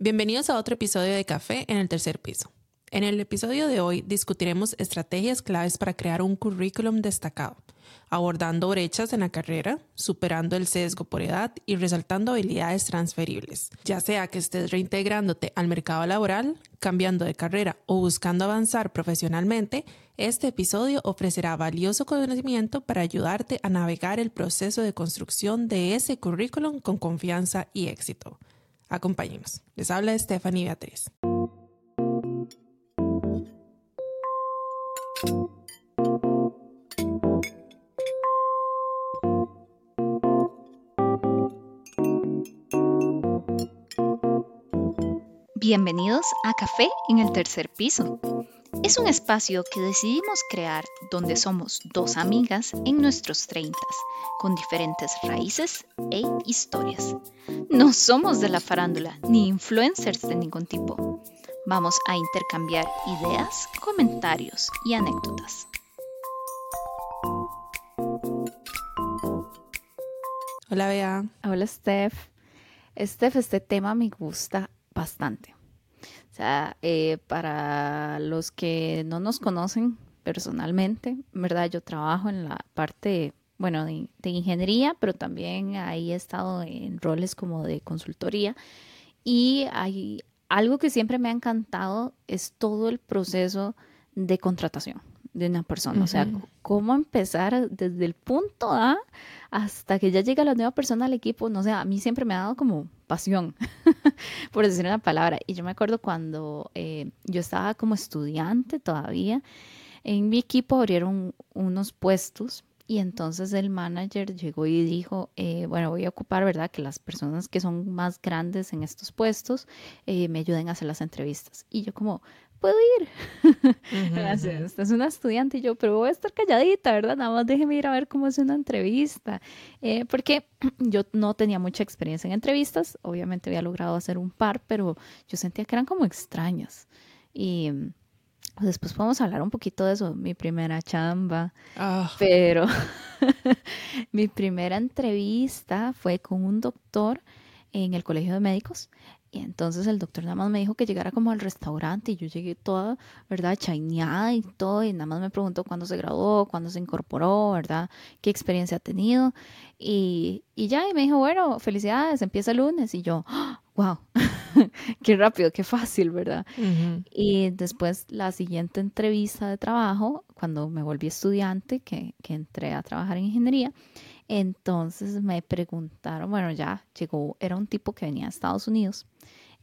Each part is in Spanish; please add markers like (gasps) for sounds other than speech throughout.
Bienvenidos a otro episodio de Café en el tercer piso. En el episodio de hoy discutiremos estrategias claves para crear un currículum destacado, abordando brechas en la carrera, superando el sesgo por edad y resaltando habilidades transferibles, ya sea que estés reintegrándote al mercado laboral, cambiando de carrera o buscando avanzar profesionalmente, este episodio ofrecerá valioso conocimiento para ayudarte a navegar el proceso de construcción de ese currículum con confianza y éxito. Acompáñenos. Les habla Stephanie Beatriz. Bienvenidos a Café en el tercer piso. Es un espacio que decidimos crear donde somos dos amigas en nuestros treintas, con diferentes raíces e historias. No somos de la farándula ni influencers de ningún tipo. Vamos a intercambiar ideas, comentarios y anécdotas. Hola, Bea. Hola, Steph. Steph, este tema me gusta bastante. Sea, eh, para los que no nos conocen personalmente, ¿verdad? Yo trabajo en la parte, bueno, de, de ingeniería, pero también ahí he estado en roles como de consultoría. Y hay algo que siempre me ha encantado es todo el proceso de contratación de una persona. O sea, cómo empezar desde el punto A hasta que ya llega la nueva persona al equipo. No sé, a mí siempre me ha dado como pasión, (laughs) por decir una palabra. Y yo me acuerdo cuando eh, yo estaba como estudiante todavía, en mi equipo abrieron unos puestos y entonces el manager llegó y dijo, eh, bueno, voy a ocupar, ¿verdad? Que las personas que son más grandes en estos puestos eh, me ayuden a hacer las entrevistas. Y yo como, puedo ir. Gracias. Esta es una estudiante y yo, pero voy a estar calladita, ¿verdad? Nada más déjeme ir a ver cómo es una entrevista. Eh, porque (clears throat) yo no tenía mucha experiencia en entrevistas. Obviamente había logrado hacer un par, pero yo sentía que eran como extrañas. Y Después podemos hablar un poquito de eso, mi primera chamba. Ah. Pero (laughs) mi primera entrevista fue con un doctor en el colegio de médicos. Y entonces el doctor nada más me dijo que llegara como al restaurante y yo llegué toda, ¿verdad? Chaineada y todo. Y nada más me preguntó cuándo se graduó, cuándo se incorporó, ¿verdad? ¿Qué experiencia ha tenido? Y, y ya, y me dijo, bueno, felicidades, empieza el lunes. Y yo, wow, (laughs) qué rápido, qué fácil, ¿verdad? Y después la siguiente entrevista de trabajo, cuando me volví estudiante, que, que entré a trabajar en ingeniería, entonces me preguntaron, bueno, ya llegó, era un tipo que venía a Estados Unidos,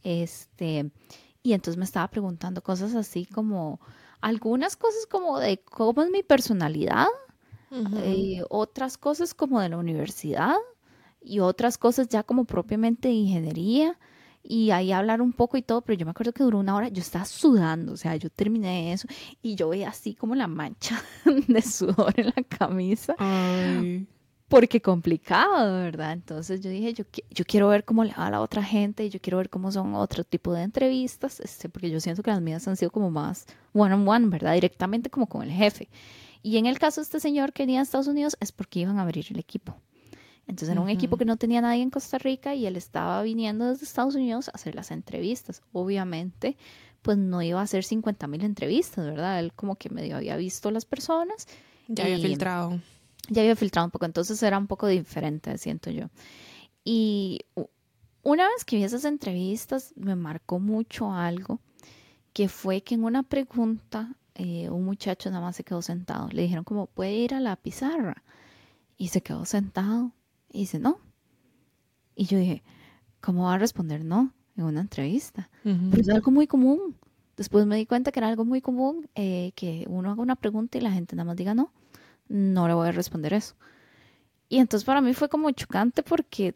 este, y entonces me estaba preguntando cosas así como, algunas cosas como de cómo es mi personalidad, eh, otras cosas como de la universidad y otras cosas ya como propiamente de ingeniería y ahí hablar un poco y todo, pero yo me acuerdo que duró una hora, yo estaba sudando, o sea, yo terminé eso y yo veía así como la mancha (laughs) de sudor en la camisa. Porque complicado, ¿verdad? Entonces yo dije, yo, yo quiero ver cómo le va a la otra gente, y yo quiero ver cómo son otro tipo de entrevistas, este, porque yo siento que las mías han sido como más one on one, ¿verdad? Directamente como con el jefe. Y en el caso de este señor que venía a Estados Unidos es porque iban a abrir el equipo. Entonces era un equipo que no tenía nadie en Costa Rica y él estaba viniendo desde Estados Unidos a hacer las entrevistas. Obviamente, pues no iba a hacer 50 mil entrevistas, ¿verdad? Él como que medio había visto las personas. Ya había filtrado. Ya había filtrado un poco, entonces era un poco diferente, siento yo. Y una vez que vi esas entrevistas, me marcó mucho algo, que fue que en una pregunta eh, un muchacho nada más se quedó sentado. Le dijeron como, puede ir a la pizarra. Y se quedó sentado y dice, no. Y yo dije, ¿cómo va a responder no en una entrevista? Pero es algo muy común. Después me di cuenta que era algo muy común eh, que uno haga una pregunta y la gente nada más diga no. No le voy a responder eso. Y entonces para mí fue como chocante porque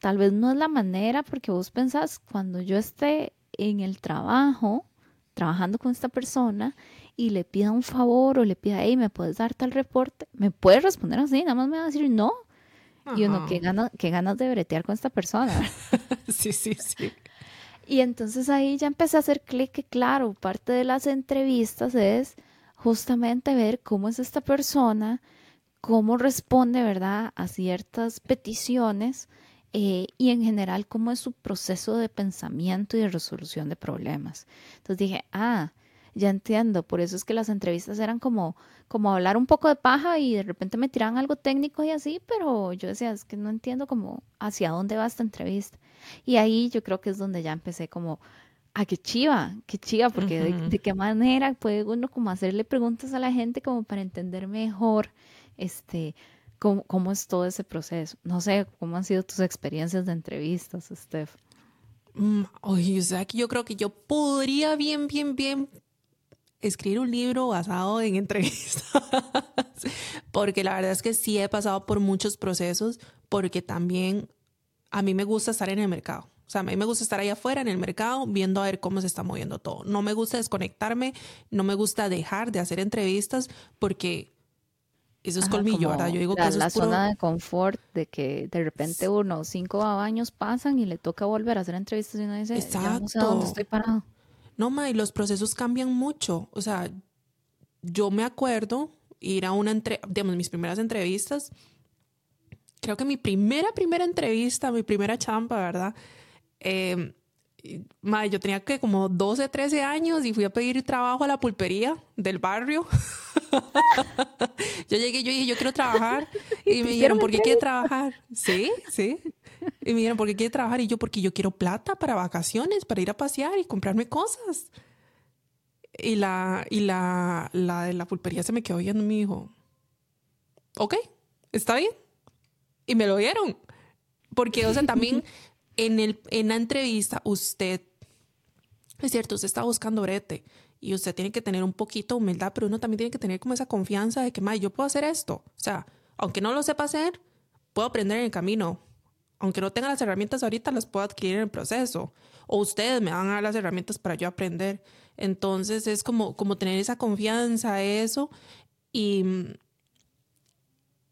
tal vez no es la manera, porque vos pensás, cuando yo esté en el trabajo, trabajando con esta persona y le pida un favor o le pida, hey, ¿me puedes dar tal reporte? Me puede responder así, nada más me va a decir no. Y uno, ¿qué, gana, qué ganas de bretear con esta persona. (laughs) sí, sí, sí. Y entonces ahí ya empecé a hacer clic que, claro, parte de las entrevistas es justamente ver cómo es esta persona, cómo responde, ¿verdad?, a ciertas peticiones eh, y en general cómo es su proceso de pensamiento y de resolución de problemas. Entonces dije, ah, ya entiendo, por eso es que las entrevistas eran como, como hablar un poco de paja y de repente me tiraban algo técnico y así, pero yo decía, es que no entiendo como hacia dónde va esta entrevista. Y ahí yo creo que es donde ya empecé como, ah, qué chiva, qué chiva, porque de, qué manera puede uno como hacerle preguntas a la gente como para entender mejor este cómo, cómo es todo ese proceso. No sé, cómo han sido tus experiencias de entrevistas, Steph. Mm, oye, o sea, que yo creo que yo podría bien, bien, bien escribir un libro basado en (laughs) entrevistas, porque la verdad es que sí he pasado por muchos procesos, porque también a mí me gusta estar en el mercado. O sea, a mí me gusta estar ahí afuera en el mercado viendo a ver cómo se está moviendo todo. No me gusta desconectarme, no me gusta dejar de hacer entrevistas porque eso es colmillo, ¿verdad? Yo digo la, que eso la es puro... zona de confort de que de repente uno, cinco años pasan y le toca volver a hacer entrevistas y uno dice, Exacto. no sé dónde estoy parado. No, ma, y los procesos cambian mucho. O sea, yo me acuerdo ir a una entre, digamos, mis primeras entrevistas. Creo que mi primera, primera entrevista, mi primera champa, ¿verdad? Eh, yo tenía que como 12, 13 años y fui a pedir trabajo a la pulpería del barrio. (laughs) yo llegué, yo dije, yo quiero trabajar. (laughs) Y me dijeron, ¿por qué quiere trabajar? Sí, sí. Y me dijeron, ¿por qué quiere trabajar? Y yo, porque yo quiero plata para vacaciones, para ir a pasear y comprarme cosas. Y la, y la, la de la pulpería se me quedó viendo y me dijo, ok, está bien. Y me lo dieron. Porque, o sea, también (laughs) en, el, en la entrevista usted, es cierto, usted está buscando brete y usted tiene que tener un poquito de humildad, pero uno también tiene que tener como esa confianza de que, yo puedo hacer esto. O sea, aunque no lo sepa hacer, puedo aprender en el camino. Aunque no tenga las herramientas ahorita, las puedo adquirir en el proceso. O ustedes me van a dar las herramientas para yo aprender. Entonces es como, como tener esa confianza, eso. Y,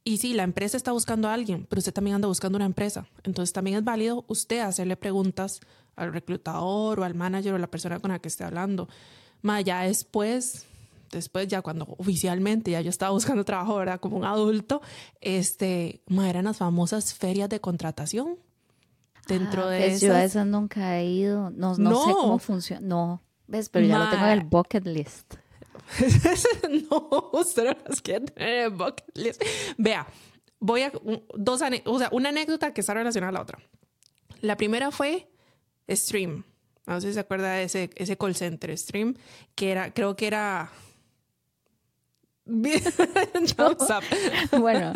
y sí, la empresa está buscando a alguien, pero usted también anda buscando una empresa. Entonces también es válido usted hacerle preguntas al reclutador o al manager o la persona con la que esté hablando. Más ya después, después ya cuando oficialmente ya yo estaba buscando trabajo, ¿verdad? Como un adulto, este, ma, eran las famosas ferias de contratación. Dentro ah, de pues Yo a esas nunca he ido, no, no, sé cómo funciona, no, ¿ves? Pero ya lo tengo en el bucket list. (laughs) no, usted no las quiere tener en bucket list. Vea, voy a dos o sea, una anécdota que está relacionada a la otra. La primera fue Stream. No sé si se acuerda de ese, ese call center Stream, que era, creo que era (laughs) (laughs) bueno,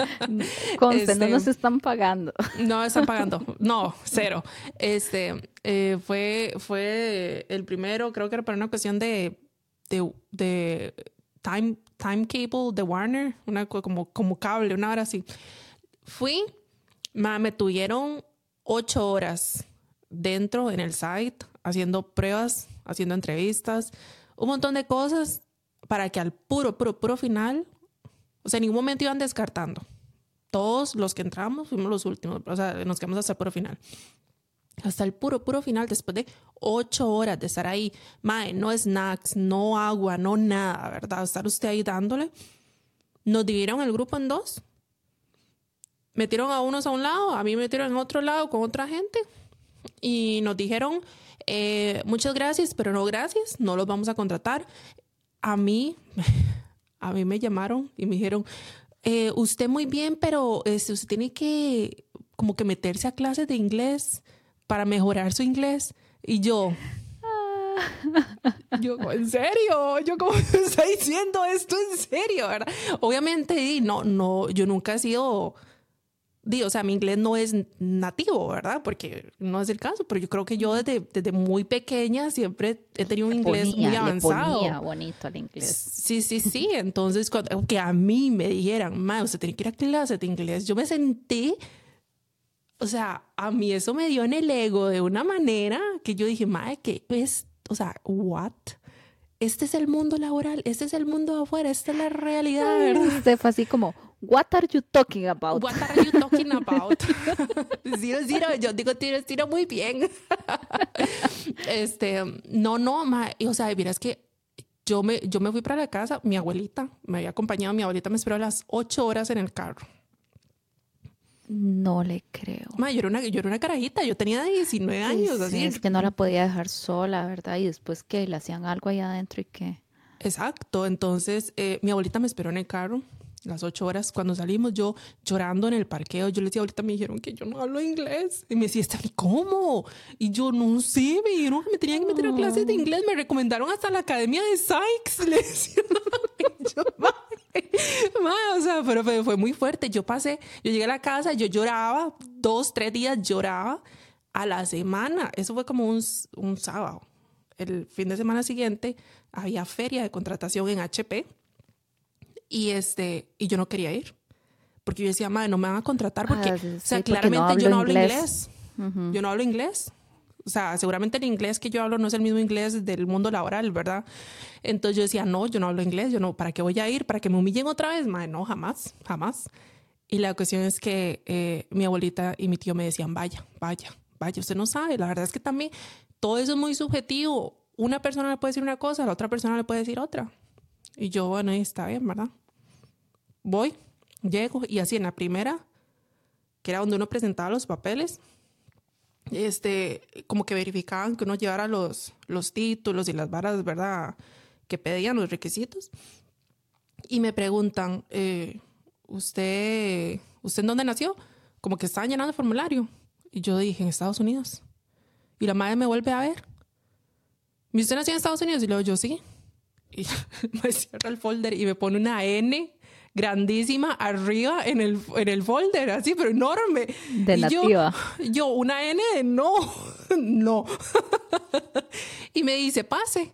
conste, no nos este, están pagando. No están pagando, no, cero. Este eh, fue, fue el primero, creo que era para una cuestión de de, time, time Cable de Warner, una como, como cable, una hora así. Fui, me tuvieron ocho horas dentro en el site, haciendo pruebas, haciendo entrevistas, un montón de cosas para que al puro, puro, puro final, o sea, en ningún momento iban descartando. Todos los que entramos fuimos los últimos, o sea, nos quedamos hasta el puro final hasta el puro, puro final, después de ocho horas de estar ahí, mae, no snacks, no agua, no nada, ¿verdad? Estar usted ahí dándole. Nos dividieron el grupo en dos. Metieron a unos a un lado, a mí me metieron en otro lado con otra gente y nos dijeron, eh, muchas gracias, pero no gracias, no los vamos a contratar. A mí, (laughs) a mí me llamaron y me dijeron, eh, usted muy bien, pero este, usted tiene que como que meterse a clases de inglés para mejorar su inglés. Y yo, yo, ¿en serio? Yo, ¿cómo está diciendo esto en serio? ¿verdad? Obviamente, no, no, yo nunca he sido, digo, o sea, mi inglés no es nativo, ¿verdad? Porque no es el caso, pero yo creo que yo desde, desde muy pequeña siempre he tenido un inglés muy avanzado. Le bonito el inglés. Sí, sí, sí. Entonces, cuando, que a mí me dijeran, ma, usted tiene que ir a clase de inglés, yo me sentí o sea, a mí eso me dio en el ego de una manera que yo dije, madre, ¿qué es? O sea, ¿what? Este es el mundo laboral, este es el mundo afuera, esta es la realidad, ¿verdad? (laughs) Usted fue así como, what are you talking about? What are you talking about? (laughs) (laughs) Ciro, Ciro, yo digo, tiro, tiro muy bien. este, no, no, ma, o sea, mira, es que yo me, yo me fui para la casa, mi abuelita me había acompañado, mi abuelita me esperó a las ocho horas en el carro No le creo. Ma, yo, era una, yo era una carajita, yo tenía 19 años. Sí, así. es que no la podía dejar sola, ¿verdad? Y después que le hacían algo ahí adentro y que... Exacto, entonces eh, mi abuelita me esperó en el carro las ocho horas cuando salimos, yo llorando en el parqueo, yo le decía, ahorita me dijeron que yo no hablo inglés. Y me decía, ¿Está, ¿cómo? Y yo no sé, me dijeron que me tenían que meter a clases de inglés, me recomendaron hasta la academia de Sykes. (laughs) Le decía, yo, o sea, pero fue, fue muy fuerte. Yo pasé, yo llegué a la casa, yo lloraba, dos, tres días lloraba a la semana. Eso fue como un, un sábado. El fin de semana siguiente había feria de contratación en HP y, este, y yo no quería ir. Porque yo decía, madre, no me van a contratar porque, Ah, sí, o sea, porque claramente no yo no hablo inglés. inglés. Yo no hablo inglés. O sea, seguramente el inglés que yo hablo no es el mismo inglés del mundo laboral, ¿verdad? Entonces yo decía, no, yo no hablo inglés, yo no, ¿para qué voy a ir? ¿Para que me humillen otra vez? Madre, no, jamás, jamás. Y la cuestión es que eh, mi abuelita y mi tío me decían, vaya, vaya, vaya, usted no sabe. La verdad es que también todo eso es muy subjetivo. Una persona le puede decir una cosa, la otra persona le puede decir otra. Y yo, bueno, está bien, ¿verdad? Voy, llego y así en la primera, que era donde uno presentaba los papeles, este, como que verificaban que uno llevara los, los títulos y las varas, ¿verdad? Que pedían los requisitos. Y me preguntan, eh, ¿usted, ¿usted en dónde nació? Como que estaban llenando el formulario. Y yo dije, en Estados Unidos. Y la madre me vuelve a ver. ¿Y usted nació en Estados Unidos? Y luego yo sí. Y (laughs) me cierra el folder y me pone una N grandísima arriba en el, en el folder, así, pero enorme. De y nativa. Yo, yo, una N de no, (laughs) no. (laughs) y me dice, pase,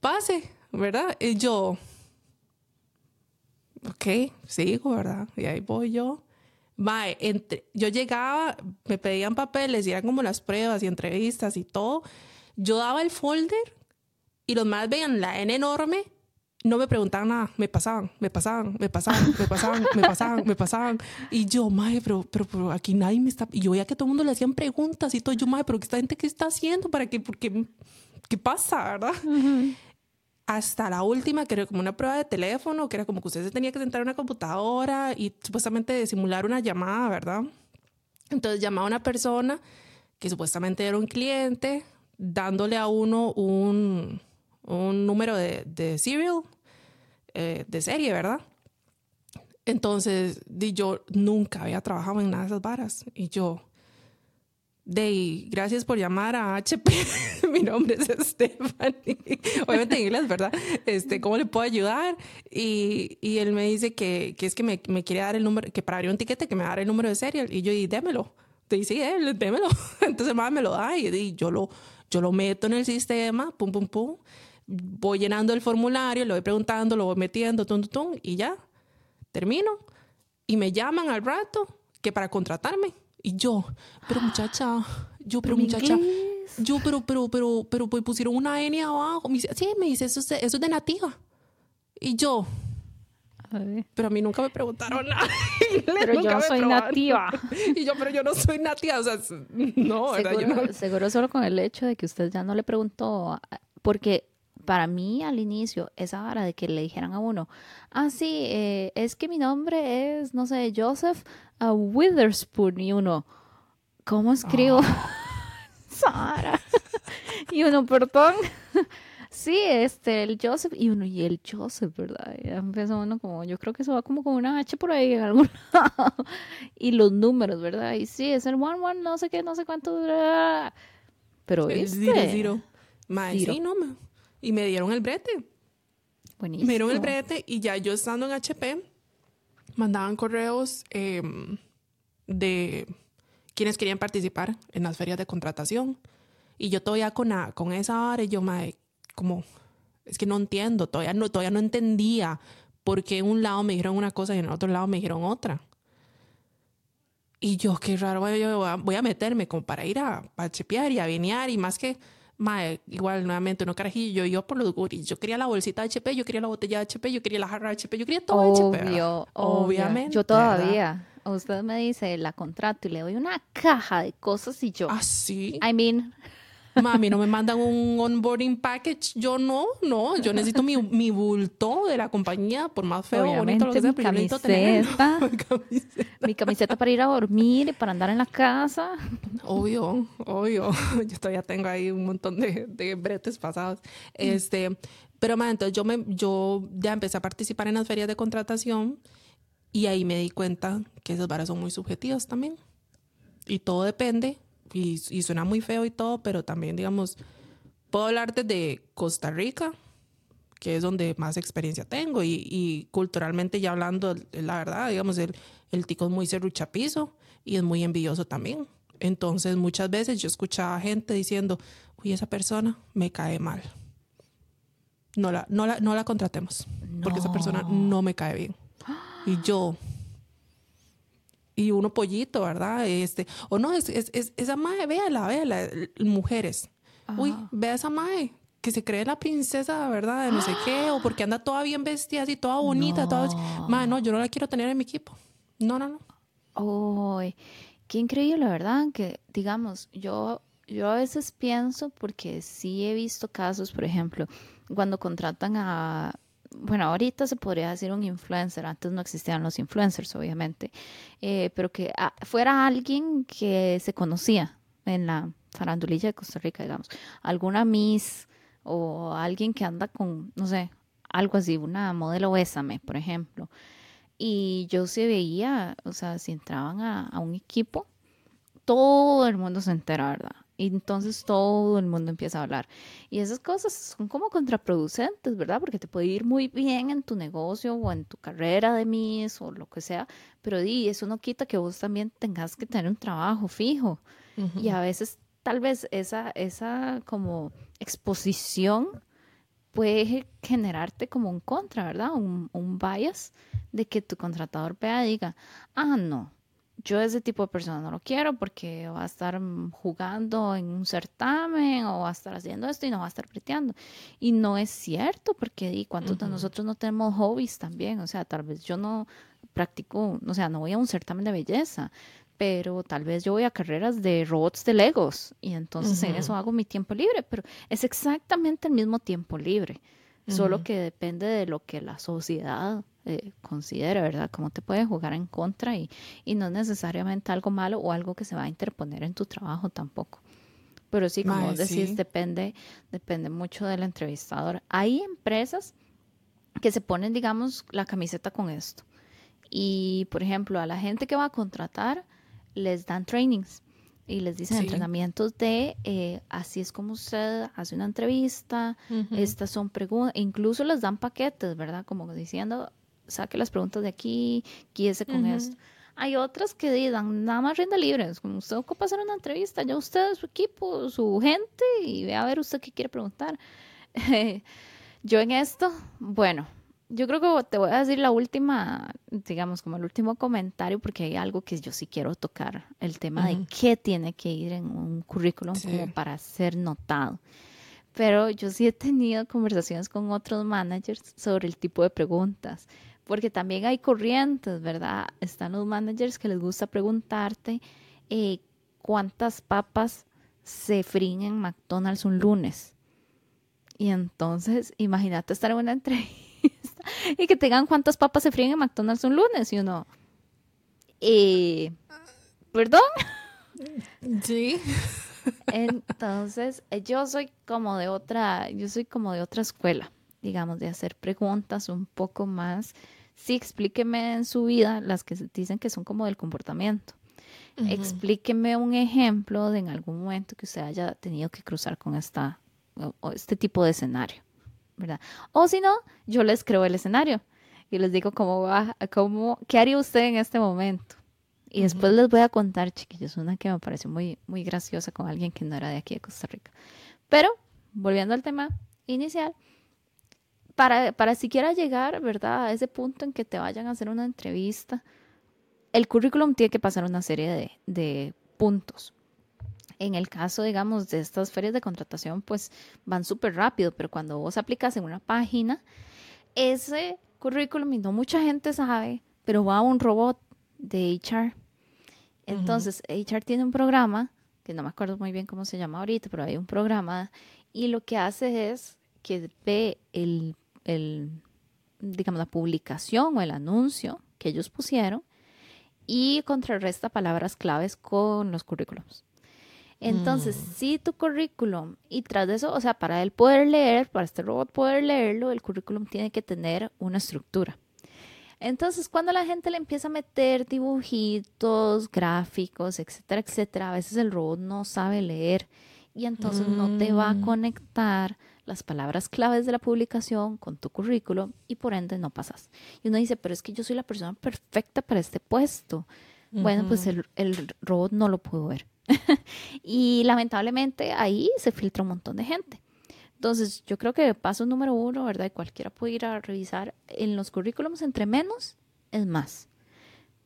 pase, ¿verdad? Y yo, ok, sigo, ¿verdad? Y ahí voy yo. Mae, entre, yo llegaba, me pedían papeles y eran como las pruebas y entrevistas y todo. Yo daba el folder y los más veían la N enorme, no me preguntaban nada, me pasaban, me pasaban, me pasaban, me pasaban, me pasaban, me pasaban. Y yo, mae, pero, pero, aquí nadie me está. Y yo veía que todo el mundo le hacían preguntas y todo. Yo, mae, pero esta gente qué está haciendo? ¿Para qué? Porque, ¿Qué pasa, verdad? Hasta la última, que era como una prueba de teléfono, que era como que usted se tenía que sentar en una computadora y supuestamente simular una llamada, ¿verdad? Entonces llamaba a una persona que supuestamente era un cliente, dándole a uno un, un número de, de serial, eh, de serie, ¿verdad? Entonces, di, yo nunca había trabajado en nada de esas varas. Y yo, de gracias por llamar a HP. (laughs) Mi nombre es Stephanie. (laughs) Obviamente en inglés, ¿verdad? Este, ¿Cómo le puedo ayudar? Y, y él me dice que, que es que me, me, quiere dar el número, que para abrir un tiquete, que me dar el número de serial. Y yo, y démelo. Te dice, sí, démelo. (laughs) Entonces, más me lo da y, y yo, lo, yo lo meto en el sistema, pum, pum, pum. Voy llenando el formulario, lo voy preguntando, lo voy metiendo, tum, tum, tum, y ya. Termino. Y me llaman al rato que para contratarme. Y yo, pero muchacha, yo, pero, ¿Pero muchacha, inglés? yo, pero, pero, pero, pero, pues pusieron una N abajo. Me dice, sí, me dice, eso eso es de nativa. Y yo, A ver. pero a mí nunca me preguntaron nada. (laughs) Pero Nunca yo me soy probaron. nativa. (laughs) Y yo, pero yo no soy nativa, o sea, no, ¿verdad? Yo Seguro, no- seguro solo con el hecho de que usted ya no le preguntó, porque para mí al inicio, esa hora de que le dijeran a uno, ah, sí, eh, es que mi nombre es, no sé, Joseph ah, Witherspoon, y uno, ¿cómo escribo? (laughs) Sara. (laughs) y uno, perdón. (laughs) Sí, este, el Joseph, y uno, y el Joseph, ¿verdad? Y empezó uno como, yo creo que eso va como con una H por ahí en algún lado. y los números, ¿verdad? Y sí, es el one, one, no sé qué, no sé cuánto. bla. Pero El zero, zero. Mae, Zero. sí, no, y me dieron el brete. buenísimo. Me dieron el brete y ya yo estando en HP, mandaban correos eh, de quienes querían participar en las ferias de contratación. Y yo todavía con, la- con esa área, yo me, como, es que no entiendo, todavía no, todavía no entendía por qué en un lado me dijeron una cosa y en el otro lado me dijeron otra. Y yo, qué raro, voy a, voy a- voy a meterme como para ir a, a chepear y a vinear y más que, mae, igual nuevamente, no carajillo, yo, por los guris, yo quería la bolsita de HP, yo quería la botella de HP, yo quería la jarra de HP, yo quería todo HP. ¿verdad? Obvio, Obviamente. Yo ¿verdad? todavía. Usted me dice, la contrato y le doy una caja de cosas y yo. Ah, sí. I mean, Mami, no me mandan un onboarding package. Yo no, no. Yo necesito mi, mi bulto de la compañía, por más feo o bonito lo que sea, pero yo necesito tener (laughs) mi camiseta. Mi camiseta para ir a dormir, para andar en la casa. Obvio, obvio. (laughs) Yo todavía tengo ahí un montón de, de bretes pasados. Este, pero, ma, entonces yo, me, yo ya empecé a participar en las ferias de contratación y ahí me di cuenta que esas varas son muy subjetivas también. Y todo depende, y, y suena muy feo y todo, pero también, digamos, puedo hablar desde Costa Rica, que es donde más experiencia tengo, y, y culturalmente ya hablando, la verdad, digamos, el, el tico es muy serruchapizo y es muy envidioso también. Entonces, muchas veces yo escuchaba gente diciendo, uy, esa persona me cae mal. No la, no la, no la contratemos, porque esa persona no me cae bien. Y yo, y uno pollito, ¿verdad? Este, o no, es, es, es esa mae, véala, véala, mujeres. Uy, ve a esa mae que se cree la princesa, ¿verdad? De no sé qué, o porque anda toda bien vestida, así, toda bonita, toda... Mae, no, yo no la quiero tener en mi equipo. No, no, no. Uy, qué increíble, ¿verdad? Que, digamos, yo, yo a veces pienso, porque sí he visto casos, por ejemplo, cuando contratan a bueno, ahorita se podría decir un influencer, antes no existían los influencers, obviamente, eh, pero que ah, fuera alguien que se conocía en la farandulilla de Costa Rica, digamos, alguna Miss o alguien que anda con, no sé, algo así, una modelo Bésame, por ejemplo. Y yo se veía, o sea, si entraban a, a un equipo, todo el mundo se entera, ¿verdad? Y entonces todo el mundo empieza a hablar. Y esas cosas son como contraproducentes, ¿verdad? Porque te puede ir muy bien en tu negocio o en tu carrera de mis o lo que sea, pero di, eso no quita que vos también tengas que tener un trabajo fijo. Y a veces tal vez esa, esa como exposición puede generarte como un contra, ¿verdad? Un, un bias de que tu contratador vea y diga, ah, no, yo ese tipo de persona no lo quiero porque va a estar jugando en un certamen o va a estar haciendo esto y no va a estar preteando. Y no es cierto porque ¿y cuántos de nosotros no tenemos hobbies también? O sea, tal vez yo no practico, o sea, no voy a un certamen de belleza, pero tal vez yo voy a carreras de robots de Legos y entonces en eso hago mi tiempo libre, pero es exactamente el mismo tiempo libre, solo que depende de lo que la sociedad eh, considera, ¿verdad? Cómo te puede jugar en contra y, y no necesariamente algo malo o algo que se va a interponer en tu trabajo tampoco. Pero sí, como decís, depende, depende mucho del entrevistador. Hay empresas que se ponen, digamos, la camiseta con esto. Y, por ejemplo, a la gente que va a contratar, les dan trainings y les dicen entrenamientos de eh, así es como usted hace una entrevista, estas son preguntas, incluso les dan paquetes, ¿verdad? Como diciendo, saque las preguntas de aquí, guíese con esto. Hay otras que digan nada más renda libre, como usted ocupa hacer una entrevista, ya usted, su equipo, su gente, y ve a ver usted qué quiere preguntar. (laughs) yo en esto, bueno, yo creo que te voy a decir la última, digamos, como el último comentario, porque hay algo que yo sí quiero tocar, el tema de qué tiene que ir en un currículum como para ser notado. Pero yo sí he tenido conversaciones con otros managers sobre el tipo de preguntas porque también hay corrientes, ¿verdad? Están los managers que les gusta preguntarte eh, cuántas papas se fríen en McDonald's un lunes. Y entonces, imagínate estar en una (laughs) entrevista y que tengan cuántas papas se fríen en McDonald's un lunes y uno, eh, ¿perdón? Sí. Entonces, yo soy como de otra, yo soy como de otra escuela digamos, de hacer preguntas un poco más. Sí, explíqueme en su vida las que dicen que son como del comportamiento. Explíqueme un ejemplo de en algún momento que usted haya tenido que cruzar con esta, o, este tipo de escenario, ¿verdad? O si no, yo les creo el escenario y les digo cómo va, cómo, qué haría usted en este momento. Y después les voy a contar, chiquillos, una que me pareció muy, muy graciosa con alguien que no era de aquí de Costa Rica. Pero, volviendo al tema inicial, para, para siquiera llegar, ¿verdad? A ese punto en que te vayan a hacer una entrevista, el currículum tiene que pasar una serie de, de puntos. En el caso, digamos, de estas ferias de contratación, pues van súper rápido, pero cuando vos aplicas en una página, ese currículum, y no mucha gente sabe, pero va a un robot de HR. Entonces, HR tiene un programa que no me acuerdo muy bien cómo se llama ahorita, pero hay un programa, y lo que hace es que ve el, el digamos, la publicación o el anuncio que ellos pusieron y contrarresta palabras claves con los currículums. Entonces, mm. si tu currículum, y tras de eso, o sea, para él poder leer, para este robot poder leerlo, el currículum tiene que tener una estructura. Entonces, cuando la gente le empieza a meter dibujitos, gráficos, etcétera, etcétera, a veces el robot no sabe leer y entonces no te va a mm. conectar las palabras claves de la publicación con tu currículum y por ende no pasas. Y uno dice, pero es que yo soy la persona perfecta para este puesto. Bueno, pues el, el, robot no lo pudo ver. (laughs) y lamentablemente ahí se filtra un montón de gente. Entonces, yo creo que paso número uno, ¿verdad? Y cualquiera puede ir a revisar en los currículums, entre menos es más.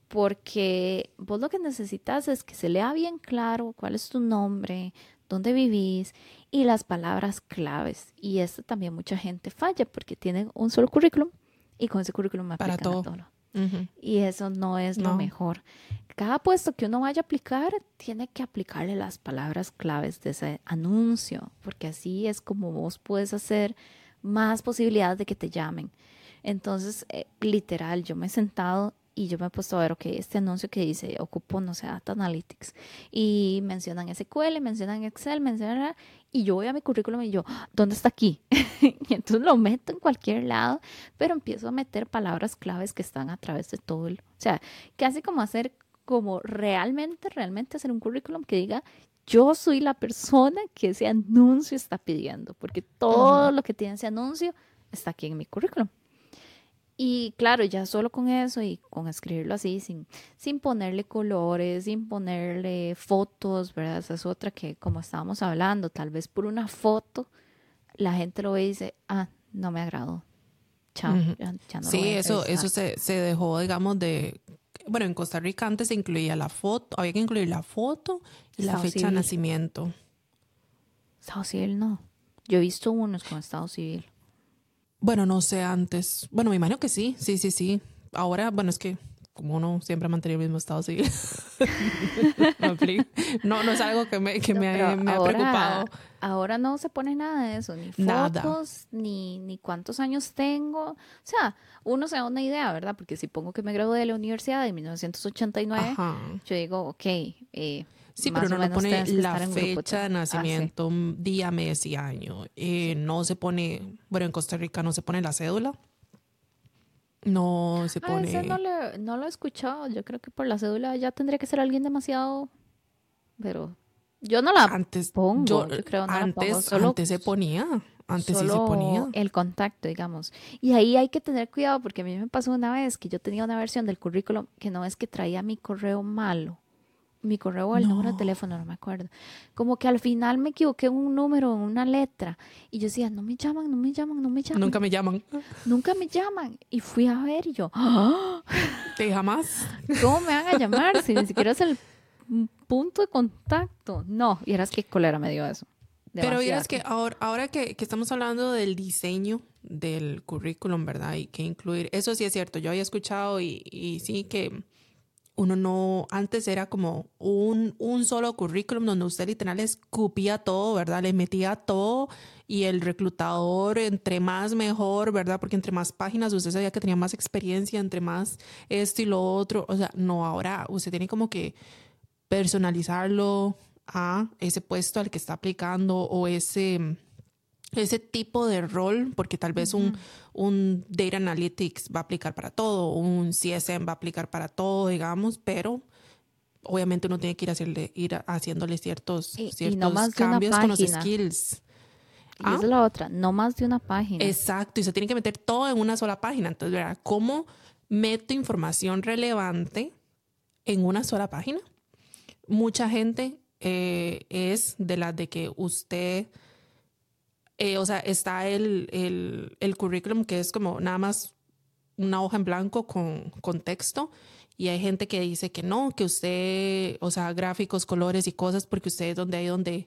Porque vos lo que necesitas es que se lea bien claro cuál es tu nombre, dónde vivís y las palabras claves. Y esto también mucha gente falla porque tienen un solo currículum y con ese currículum aplican Para todo. Y eso no es lo mejor. Cada puesto que uno vaya a aplicar, tiene que aplicarle las palabras claves de ese anuncio, porque así es como vos puedes hacer más posibilidades de que te llamen. Entonces, eh, literal, yo me he sentado y yo me he puesto a ver, ok, este anuncio que dice, ocupo, no sé, Data Analytics, y mencionan SQL, mencionan Excel, mencionan, y yo voy a mi currículum y yo, ¿dónde está aquí? (laughs) y entonces lo meto en cualquier lado, pero empiezo a meter palabras claves que están a través de todo el, o sea, casi como hacer, como realmente, realmente hacer un currículum que diga, yo soy la persona que ese anuncio está pidiendo, porque todo lo que tiene ese anuncio está aquí en mi currículum. Y claro, ya solo con eso y con escribirlo así, sin, sin ponerle colores, sin ponerle fotos, ¿verdad? Esa es otra que, como estábamos hablando, tal vez por una foto la gente lo ve y dice, ah, no me agradó. Chao, ya, no sí, eso, eso se, se dejó, digamos, de bueno, en Costa Rica antes se incluía la foto, había que incluir la foto y la fecha de nacimiento. Estado civil no. Yo he visto unos con estado civil. Bueno, no sé antes. Bueno, me imagino que sí, sí, sí, sí. Ahora, bueno, es que como uno siempre ha mantenido el mismo estado civil. (laughs) no, no es algo que me, que me, ha, preocupado. Ahora no se pone nada de eso, ni fotos, ni, ni cuántos años tengo. O sea, uno se da una idea, ¿verdad? Porque si pongo que me gradué de la universidad en 1989, yo digo, ok, eh, Sí, pero no pone la fecha de ah, nacimiento, día, mes y año. Eh, no se pone, bueno, en Costa Rica no se pone la cédula. No se ah, pone. no, no, lo he escuchado. Yo creo que por la cédula ya tendría que ser alguien demasiado. Pero yo no la antes, pongo. Yo, creo no antes, antes se ponía. Antes sí se ponía. El contacto, digamos. Y ahí hay que tener cuidado porque a mí me pasó una vez que yo tenía una versión del currículum que no es que traía mi correo malo mi correo o el número de teléfono, no me acuerdo. Como que al final me equivoqué en un número, en una letra. Y yo decía, no me llaman, no me llaman, no me llaman. Nunca me llaman. Nunca me llaman. Y fui a ver y yo, (gasps) ¿te jamás? ¿Cómo me van a llamar si ni siquiera es el punto de contacto? No, y eras que colera me dio eso. Pero es que ahora, ahora que, que, estamos hablando del diseño del currículum, ¿verdad? Y que incluir, eso sí es cierto, yo había escuchado y, y sí que uno no, antes era como un, un solo currículum donde usted literal escupía todo, ¿verdad? Le metía todo y el reclutador, entre más mejor, ¿verdad? Porque entre más páginas usted sabía que tenía más experiencia, entre más esto y lo otro. O sea, no, ahora usted tiene como que personalizarlo a ese puesto al que está aplicando o ese ese tipo de rol, porque tal vez un, un Data Analytics va a aplicar para todo, un CSM va a aplicar para todo, digamos, pero obviamente uno tiene que ir, hacerle, ir haciéndole ciertos, ciertos cambios con los skills. Y ¿Ah? es la otra, no más de una página. Exacto, y se tiene que meter todo en una sola página. Entonces, ¿verdad? ¿cómo meto información relevante en una sola página? Mucha gente eh, es de las de que usted eh, o sea, está el, el, el, currículum que es como nada más una hoja en blanco con, con texto. Y hay gente que dice que no, que usted, o sea, gráficos, colores y cosas, porque usted es donde hay donde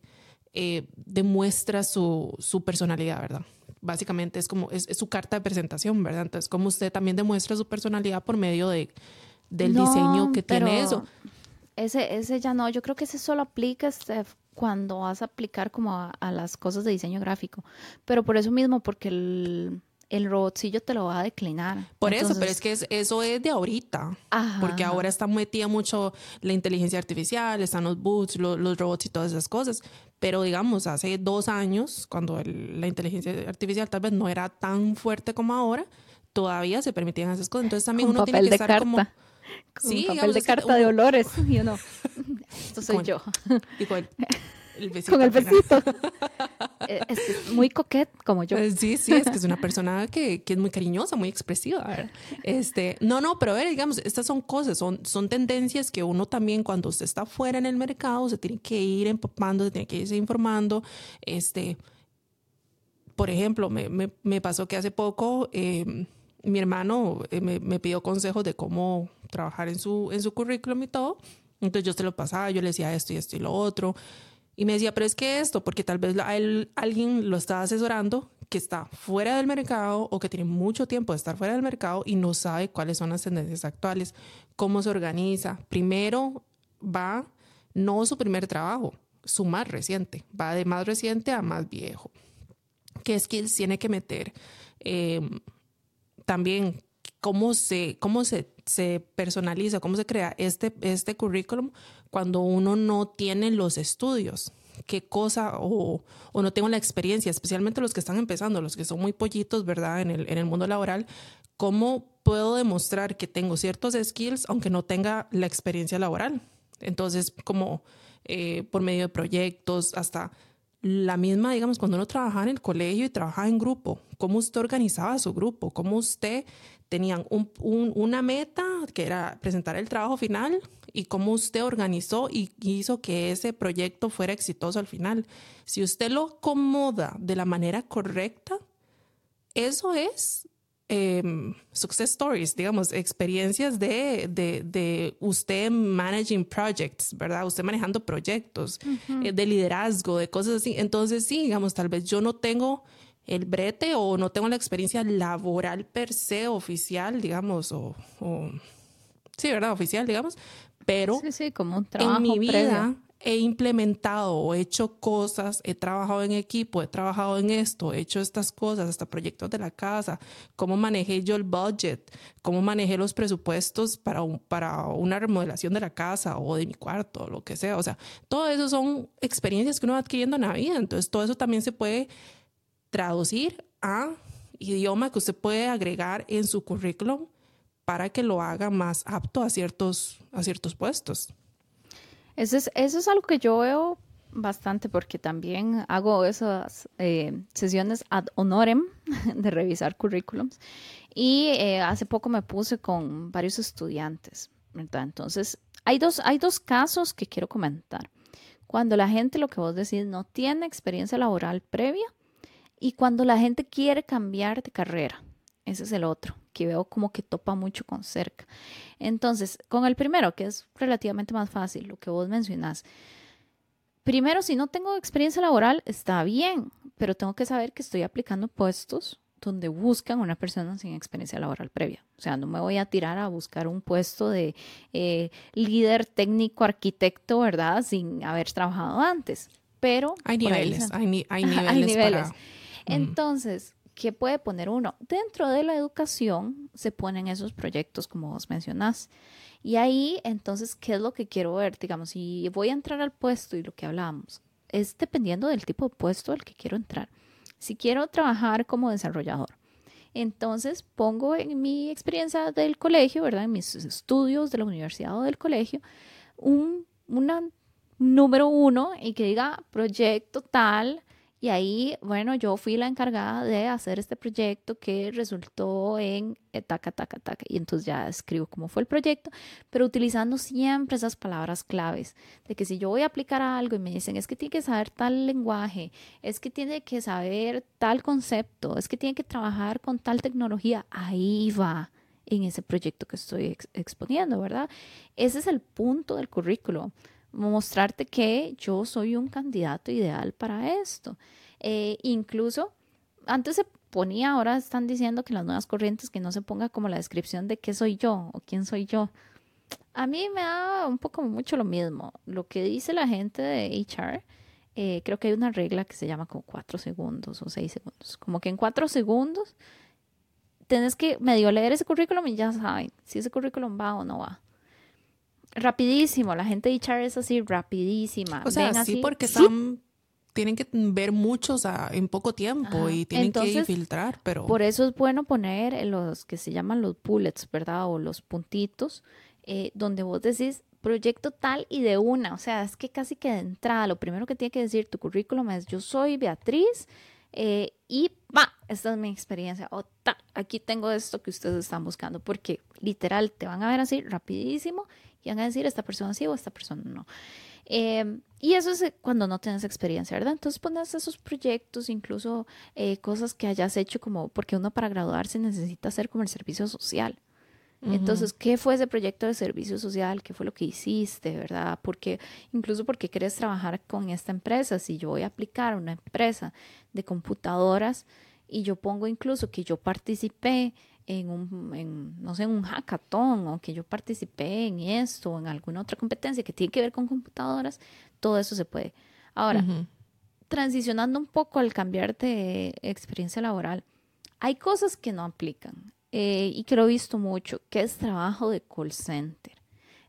eh, demuestra su, su, personalidad, ¿verdad? Básicamente es como, es, su carta de presentación, ¿verdad? Entonces, como usted también demuestra su personalidad por medio de, del diseño que tiene eso. ese, ese ya no, yo creo que ese solo aplica, Steph, cuando vas a aplicar como a, las cosas de diseño gráfico. Pero por eso mismo, porque el, el robotcillo te lo va a declinar. Por eso, pero es que eso es de ahorita. porque ahora está metida mucho la inteligencia artificial, están los boots, los, robots y todas esas cosas. Pero digamos, hace dos años, cuando la inteligencia artificial tal vez no era tan fuerte como ahora, todavía se permitían esas cosas. Entonces también uno tiene que estar carta. como (laughs) sí, papel de carta de olores. (laughs) (laughs) Y uno, esto soy yo. Y con el, besito. Con el besito. Eh, es, muy coquet como yo. Eh, sí, sí, es que es una persona que, que es muy cariñosa, muy expresiva. Este, no, no, pero a ver, digamos, estas son cosas, son, son tendencias que uno también cuando usted está fuera en el mercado se tiene que ir empapando, se tiene que irse informando. Este, por ejemplo, me, me, me pasó que hace poco... Eh, mi hermano eh, me, me, pidió consejos de cómo trabajar en su, en su currículum y todo. Entonces yo se lo pasaba, yo le decía esto y esto y lo otro. Y me decía, pero es que esto, porque tal vez alguien lo está asesorando que está fuera del mercado o que tiene mucho tiempo de estar fuera del mercado y no sabe cuáles son las tendencias actuales, cómo se organiza. Primero va, no su primer trabajo, su más reciente, va de más reciente a más viejo. ¿Qué skills tiene que meter? Eh, también cómo se, cómo se, se personaliza, cómo se crea este, este currículum cuando uno no tiene los estudios qué cosa o, o, no tengo la experiencia, especialmente los que están empezando, los que son muy pollitos, ¿verdad? En el, en el mundo laboral, ¿cómo puedo demostrar que tengo ciertos skills aunque no tenga la experiencia laboral? Entonces, como eh, por medio de proyectos, hasta la misma, digamos, cuando uno trabajaba en el colegio y trabajaba en grupo, cómo usted organizaba su grupo, cómo usted tenía una meta que era presentar el trabajo final y cómo usted organizó y hizo que ese proyecto fuera exitoso al final. Si usted lo acomoda de la manera correcta, eso es Em, success stories, digamos, experiencias de, de, de, usted managing projects, ¿verdad? Usted manejando proyectos, eh, de liderazgo, de cosas así. Entonces, sí, digamos, tal vez yo no tengo el brete o no tengo la experiencia laboral per se oficial, digamos, o, sí, ¿verdad? Oficial, digamos, pero sí, sí, como un trabajo en mi vida he implementado o hecho cosas, he trabajado en equipo, he trabajado en esto, he hecho estas cosas, hasta proyectos de la casa, cómo manejé yo el budget, cómo manejé los presupuestos para, para una remodelación de la casa o de mi cuarto, lo que sea. O sea, todo eso son experiencias que uno va adquiriendo en la vida. Entonces, todo eso también se puede traducir a idioma que usted puede agregar en su currículum para que lo haga más apto a ciertos, a ciertos puestos. Eso es, eso es algo que yo veo bastante porque también hago esas eh, sesiones ad honorem (laughs) de revisar currículums y eh, hace poco me puse con varios estudiantes, Entonces, hay dos, hay dos casos que quiero comentar. Cuando la gente, lo que vos decís, no tiene experiencia laboral previa y cuando la gente quiere cambiar de carrera. Ese es el otro, que veo como que topa mucho con cerca. Entonces, con el primero, que es relativamente más fácil, lo que vos mencionás. Primero, si no tengo experiencia laboral, está bien, pero tengo que saber que estoy aplicando puestos donde buscan una persona sin experiencia laboral previa. O sea, no me voy a tirar a buscar un puesto de eh, líder técnico, arquitecto, ¿verdad? Sin haber trabajado antes. Pero... Hay niveles, (laughs) hay, niveles. Entonces, ¿qué puede poner uno? Dentro de la educación se ponen esos proyectos como vos mencionás. Y ahí, entonces, ¿qué es lo que quiero ver? Digamos, si voy a entrar al puesto y lo que hablábamos, es dependiendo del tipo de puesto al que quiero entrar. Si quiero trabajar como desarrollador, entonces pongo en mi experiencia del colegio, ¿verdad? En mis estudios de la universidad o del colegio, un una, número uno y que diga proyecto tal y ahí, bueno, yo fui la encargada de hacer este proyecto que resultó en eh, taca, taca, taca. Y entonces ya escribo cómo fue el proyecto, pero utilizando siempre esas palabras claves. De que si yo voy a aplicar algo y me dicen, es que tiene que saber tal lenguaje, es que tiene que saber tal concepto, es que tiene que trabajar con tal tecnología, ahí va en ese proyecto que estoy exponiendo, ¿verdad? Ese es el punto del currículo mostrarte que yo soy un candidato ideal para esto. Eh, incluso antes se ponía, ahora están diciendo que las nuevas corrientes que no se ponga como la descripción de qué soy yo o quién soy yo. a mí me da un poco mucho lo mismo. Lo que dice la gente de HR, eh, creo que hay una regla que se llama como cuatro segundos o seis segundos. Como que en cuatro segundos tenés que medio leer ese currículum y ya saben si ese currículum va o no va. Rapidísimo, la gente de HR es así, rapidísima. O sea, sí, porque están, tienen que ver muchos en poco tiempo y tienen que filtrar, pero... Por eso es bueno poner los que se llaman los bullets, ¿verdad? O los puntitos, eh, donde vos decís proyecto tal y de una. O sea, es que casi que de entrada, lo primero que tiene que decir tu currículum es yo soy Beatriz eh, y va, esta es mi experiencia. O ta, aquí tengo esto que ustedes están buscando, porque literal te van a ver así rapidísimo y van a decir esta persona sí o esta persona no. Eh, y eso es cuando no tienes experiencia, ¿verdad? Entonces pones esos proyectos, incluso eh, cosas que hayas hecho como, porque uno para graduarse necesita hacer como el servicio social. Entonces, ¿qué fue ese proyecto de servicio social? ¿Qué fue lo que hiciste, verdad? Porque incluso porque quieres trabajar con esta empresa, si yo voy a aplicar una empresa de computadoras y yo pongo incluso que yo participé en un, no sé, en un hackathon o que yo participé en esto o en alguna otra competencia que tiene que ver con computadoras, todo eso se puede. Ahora, transicionando un poco al cambiar de experiencia laboral, hay cosas que no aplican. Eh, y que lo he visto mucho, que es trabajo de call center.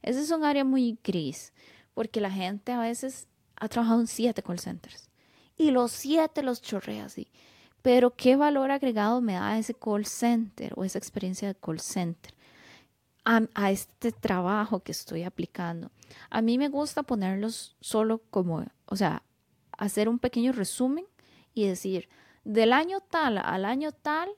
Ese es un área muy gris, porque la gente a veces ha trabajado en siete call centers y los siete los chorrea así. Pero ¿qué valor agregado me da ese call center o esa experiencia de call center a, a este trabajo que estoy aplicando? A mí me gusta ponerlos solo como, o sea, hacer un pequeño resumen y decir, del año tal al año tal,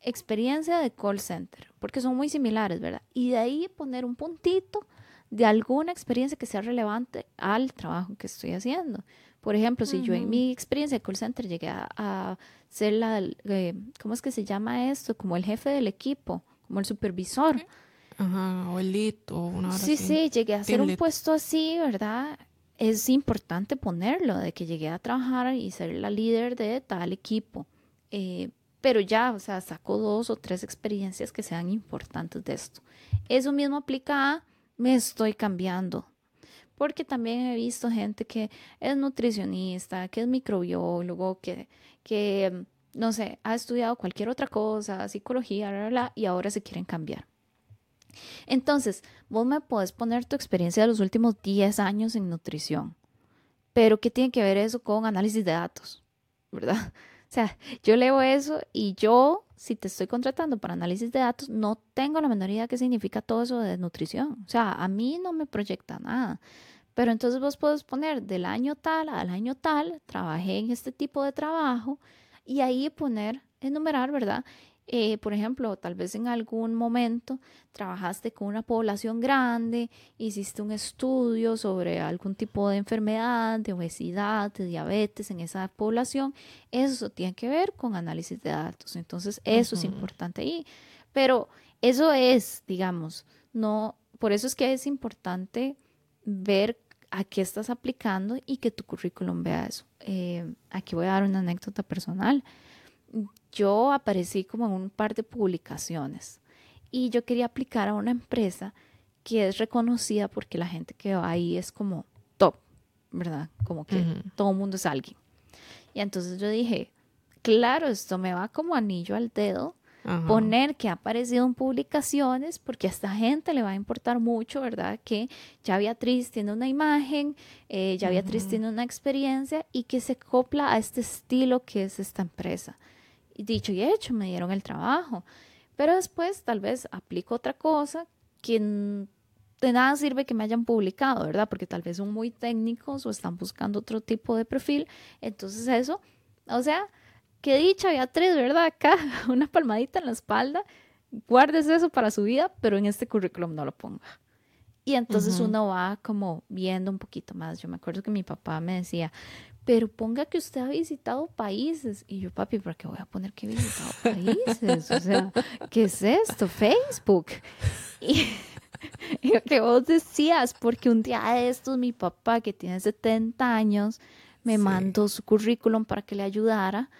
experiencia de call center, porque son muy similares, ¿verdad? Y de ahí poner un puntito de alguna experiencia que sea relevante al trabajo que estoy haciendo. Por ejemplo, si yo en mi experiencia de call center llegué a, ser la, eh, ¿cómo es que se llama esto? Como el jefe del equipo, como el supervisor. Ajá, o el lead, o una hora Sí, sí, llegué a ser un puesto así, ¿verdad? Es importante ponerlo, de que llegué a trabajar y ser la líder de tal equipo. Eh, pero ya, o sea, saco dos o tres experiencias que sean importantes de esto. Eso mismo aplica a me estoy cambiando, porque también he visto gente que es nutricionista, que es microbiólogo, que, que no sé, ha estudiado cualquier otra cosa, psicología, bla, bla, y ahora se quieren cambiar. Entonces, vos me puedes poner tu experiencia de los últimos 10 años en nutrición, pero ¿qué tiene que ver eso con análisis de datos? ¿Verdad? (laughs) O sea, yo leo eso y yo, si te estoy contratando para análisis de datos, no tengo la menor idea qué significa todo eso de nutrición. O sea, a mí no me proyecta nada. Pero entonces vos puedes poner del año tal al año tal, trabajé en este tipo de trabajo y ahí poner, enumerar, ¿verdad? Eh, por ejemplo, tal vez en algún momento trabajaste con una población grande, hiciste un estudio sobre algún tipo de enfermedad, de obesidad, de diabetes en esa población, eso tiene que ver con análisis de datos. Entonces, eso es importante ahí. Pero eso es, digamos, no, por eso es que es importante ver a qué estás aplicando y que tu currículum vea eso. Eh, aquí voy a dar una anécdota personal yo aparecí como en un par de publicaciones y yo quería aplicar a una empresa que es reconocida porque la gente que va ahí es como top, ¿verdad? Como que todo el mundo es alguien. Y entonces yo dije, claro, esto me va como anillo al dedo. Poner que ha aparecido en publicaciones porque a esta gente le va a importar mucho, ¿verdad? Que ya Beatriz tiene una imagen, eh, ya Beatriz tiene una experiencia y que se copla a este estilo que es esta empresa. Y dicho y hecho, me dieron el trabajo. Pero después tal vez aplico otra cosa que de nada sirve que me hayan publicado, ¿verdad? Porque tal vez son muy técnicos o están buscando otro tipo de perfil. Entonces eso, o sea, qué dicha Beatriz, ¿verdad? Acá (laughs) una palmadita en la espalda. Guardes eso para su vida, pero en este currículum no lo ponga. Y entonces uno va como viendo un poquito más. Yo me acuerdo que mi papá me decía, pero ponga que usted ha visitado países. Y yo, papi, ¿para qué voy a poner que he visitado países? O sea, ¿qué es esto? Facebook. Y, (laughs) lo que vos decías, porque un día de estos mi papá, que tiene 70 años, me mandó su currículum para que le ayudara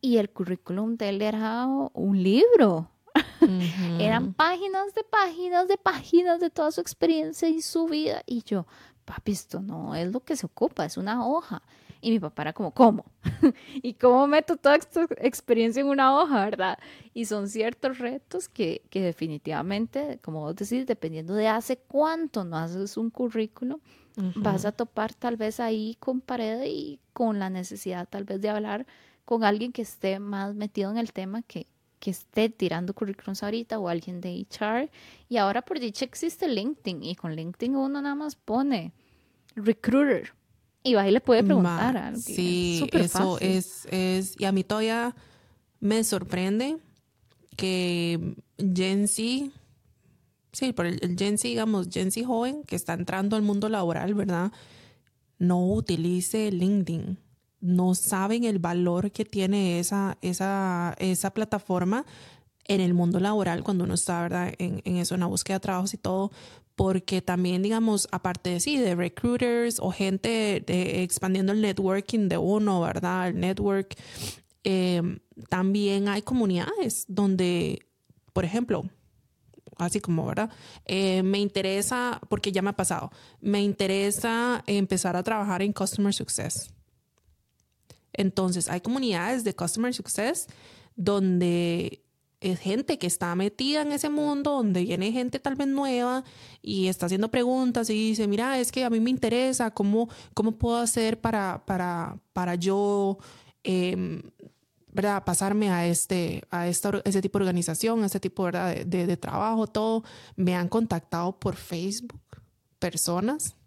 y el currículum de él era un libro. (laughs) Eran páginas de páginas de páginas de toda su experiencia y su vida. Y yo, papi, esto no es lo que se ocupa, es una hoja. Y mi papá era como, ¿cómo? (laughs) ¿Y cómo meto toda esta experiencia en una hoja, verdad? Y son ciertos retos que, que definitivamente, como vos decís, dependiendo de hace cuánto no haces un currículo, vas a topar tal vez ahí con pared y con la necesidad tal vez de hablar con alguien que esté más metido en el tema que, que esté tirando currículums ahorita o alguien de HR. Y ahora por dicha existe LinkedIn y con LinkedIn uno nada más pone recruiter y va y le puede preguntar. sí, eso es, es, y a mí todavía me sorprende que Gen Z, sí, por el, el Gen Z, digamos, Gen Z joven que está entrando al mundo laboral, ¿verdad? No utilice LinkedIn no saben el valor que tiene esa, esa, esa plataforma en el mundo laboral cuando uno está, ¿verdad? En, en eso, en la búsqueda de trabajos y todo, porque también, digamos, aparte de sí, de recruiters o gente expandiendo el networking de uno, ¿verdad? El network, em, también hay comunidades donde, por ejemplo, así como, ¿verdad? Eh, me interesa, porque ya me ha pasado, me interesa empezar a trabajar en Customer Success. Entonces, hay comunidades de Customer Success donde es gente que está metida en ese mundo, donde viene gente tal vez nueva y está haciendo preguntas y dice, mira, es que a mí me interesa, ¿cómo, cómo puedo hacer para, para, para yo... Em, ¿verdad? pasarme a este a esta, ese tipo de organización, a este tipo ¿verdad? De, de trabajo, todo. Me han contactado por Facebook personas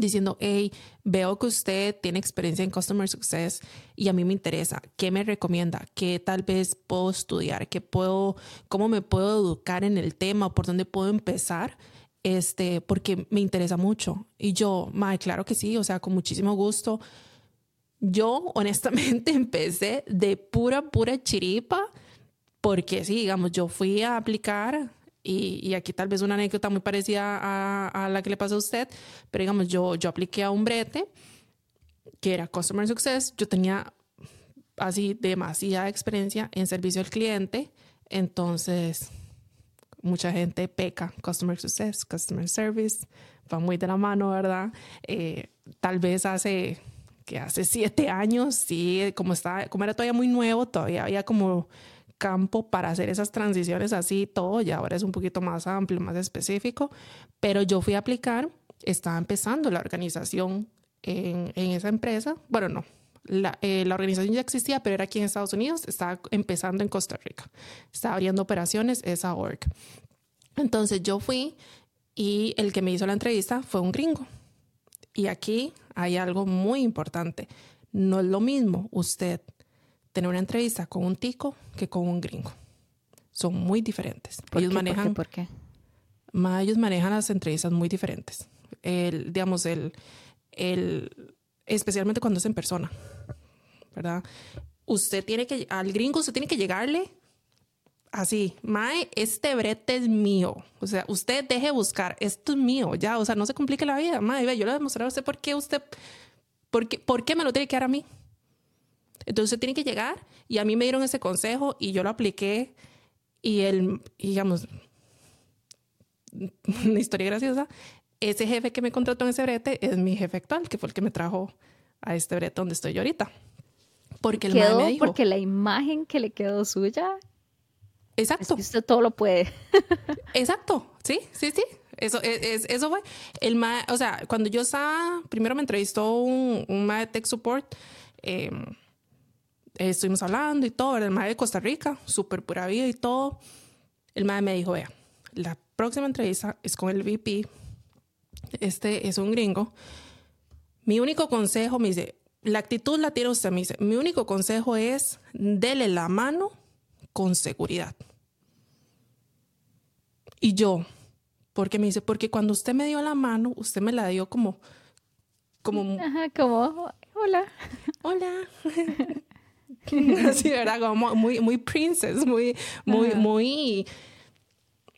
diciendo, hey, veo que usted tiene experiencia en Customer Success y a mí me interesa, ¿qué me recomienda? ¿Qué tal vez puedo estudiar? ¿Qué puedo, cómo me puedo educar en el tema? ¿Por dónde puedo empezar? Este, porque me interesa mucho. Y yo, mae, claro que sí, o sea, con muchísimo gusto. Yo, (laughs) honestamente, empecé de pura, pura chiripa, porque sí, digamos, yo fui a aplicar y, aquí tal vez una anécdota muy parecida a, la que le pasó a usted, pero digamos, yo, yo apliqué a un brete que era Customer Success, yo tenía así demasiada experiencia en servicio al cliente, entonces mucha gente peca Customer Success, Customer Service, va muy de la mano, ¿verdad? Eh, tal vez hace que hace siete años, sí, como, estaba, como era todavía muy nuevo, todavía había como campo para hacer esas transiciones así, todo, ya ahora es un poquito más amplio, más específico, pero yo fui a aplicar, estaba empezando la organización en, en esa empresa, bueno, no, la, eh, la, organización ya existía, pero era aquí en Estados Unidos, estaba empezando en Costa Rica, estaba abriendo operaciones esa org. Entonces yo fui y el que me hizo la entrevista fue un gringo. Y aquí hay algo muy importante. No es lo mismo usted tener una entrevista con un tico que con un gringo. Son muy diferentes. ellos manejan. ¿Por qué? ellos manejan las entrevistas muy diferentes. El, digamos, el, el, especialmente cuando es en persona, ¿verdad? Usted tiene que, al gringo usted tiene que llegarle así, Mae, este brete es mío. O sea, usted deje buscar, esto es mío, ya, o sea, no se complique la vida. Mae, yo le voy a demostrar a usted por qué usted, por qué, por qué me lo tiene que dar a mí. Entonces tiene que llegar y a mí me dieron ese consejo y yo lo apliqué y el, digamos, (laughs) una historia graciosa, ese jefe que me contrató en ese brete es mi jefe actual, que fue el que me trajo a este brete donde estoy yo ahorita. Porque el quedó, me dijo, porque la imagen que le quedó suya. Exacto. Es usted todo lo puede. (laughs) Exacto. Sí, sí, sí. Eso, es, eso fue. El ma, o sea, cuando yo estaba, primero me entrevistó un, un ma de tech support. Eh, estuvimos hablando y todo, el mae de Costa Rica, súper pura vida y todo. El mae me dijo, vea, la próxima entrevista es con el VP, este es un gringo. Mi único consejo, me dice, la actitud la tiene usted, me dice, mi único consejo es dele la mano con seguridad. Y yo, porque me dice, porque cuando usted me dio la mano, usted me la dio como, como, Ajá, como, hola, hola. (laughs) (laughs) Así, (laughs) ¿verdad? Como muy, muy princess, muy, muy, muy,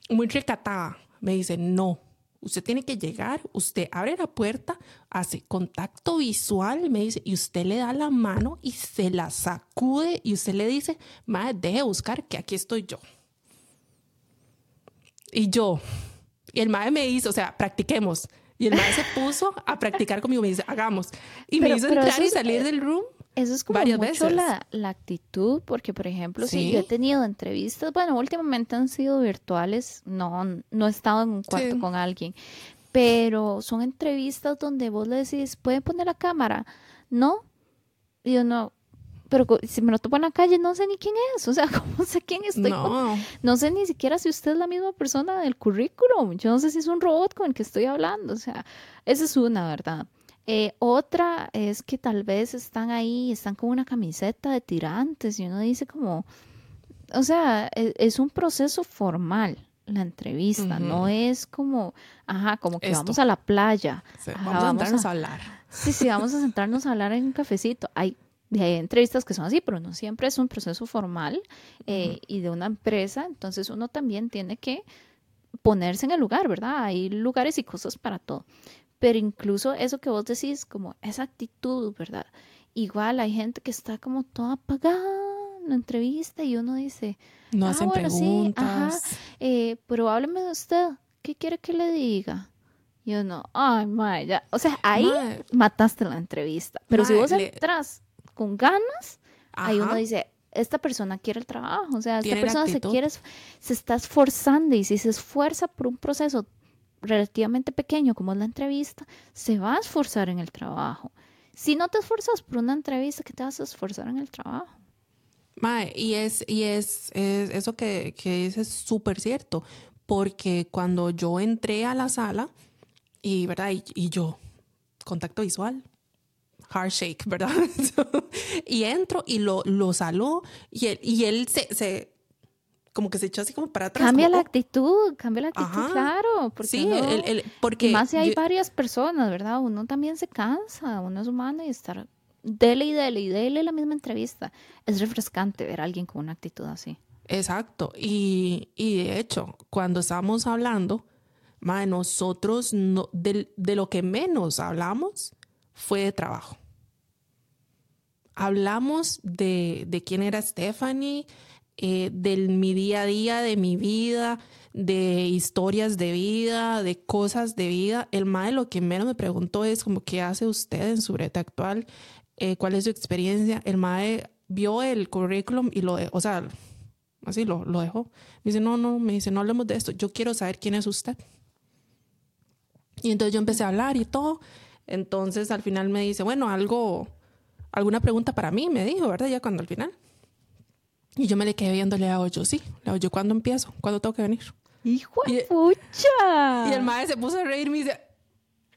muy recatada. Me dice, no, usted tiene que llegar, usted abre la puerta, hace contacto visual, me dice, y usted le da la mano y se la sacude y usted le dice, madre, deje buscar que aquí estoy yo. Y yo, y el mae me hizo, o sea, practiquemos. Y el mae se puso a practicar conmigo, me dice, hagamos. Y me hizo entrar y salir del room. Eso es como varias mucho veces. la, la actitud, porque por ejemplo, si Sí. yo he tenido entrevistas, bueno, últimamente han sido virtuales, no, no he estado en un cuarto Sí. con alguien, pero son entrevistas donde vos le decís, ¿puede poner la cámara? No, y yo no, pero si me lo topo en la calle, no sé ni quién es, o sea, (laughs) ¿cómo sé quién estoy? con- No, (laughs) No sé ni siquiera si usted es la misma persona del currículum. Yo no sé si es un robot con el que estoy hablando. O sea, esa es una, ¿verdad? Eh, otra es que tal vez están ahí, están con una camiseta de tirantes y uno dice como, o sea, e- es, un proceso formal la entrevista, no es como, ajá, como que Esto. vamos a la playa. sí, Ajá, vamos a sentarnos a- a hablar. Sí, sí, vamos a sentarnos a hablar en un cafecito. Hay, hay entrevistas que son así, pero no siempre es un proceso formal eh, y de una empresa. Entonces uno también tiene que ponerse en el lugar, ¿verdad? Hay lugares y cosas para todo. Pero incluso eso que vos decís, como esa actitud, ¿verdad? Igual hay gente que está como toda apagada en la entrevista y uno dice, No Ah, hacen bueno, sí, preguntas. ajá. eh, pero hábleme de usted, ¿qué quiere que le diga? Y uno, ay, mae, ya. O sea, ahí Mae, mataste la entrevista. Pero si Mae, vos le- entras con ganas, ahí uno ajá. dice, esta persona quiere el trabajo, o sea, esta persona se quiere, se está esforzando y si se esfuerza por un proceso relativamente pequeño como es la entrevista, se va a esforzar en el trabajo. Si no te esfuerzas por una entrevista, ¿qué te vas a esforzar en el trabajo? Mae, y es, y es, es eso que, que dices es súper cierto, porque cuando yo entré a la sala, y verdad, y, yo, contacto visual, heart shake, ¿verdad? (laughs) y entro y lo, lo saló, y él, y él se, se, como que se echó así como para atrás. Cambia como, la "Oh". actitud, cambia la actitud, Ajá. claro. Porque Sí, uno- el, el- porque y más si hay yo- varias personas, ¿verdad? Uno también se cansa, uno es humano y estar dele y dele y dele la misma entrevista. Es refrescante ver a alguien con una actitud así. Exacto. Y, y de hecho, cuando estábamos hablando, nosotros no, del- de, lo que menos hablamos fue de trabajo. Hablamos de, de quién era Stephanie, eh, de mi día a día, de mi vida, de historias de vida, de cosas de vida. El mae lo que menos me preguntó es como qué hace usted en su breta actual, Eh, cuál es su experiencia. El mae vio el currículum y lo, o sea, así lo, lo dejó. Me dice, no, no, me dice, no hablemos de esto, yo quiero saber quién es usted. Y entonces yo empecé a hablar y todo. Entonces al final me dice, bueno, algo, alguna pregunta para mí, me dijo, ¿verdad? Ya cuando al final. Y yo me le quedé viendo, le hago yo, sí, le yo, ¿cuándo empiezo? ¿Cuándo tengo que venir? ¡Hijo de pucha! Y el maestro se puso a reír y me dice,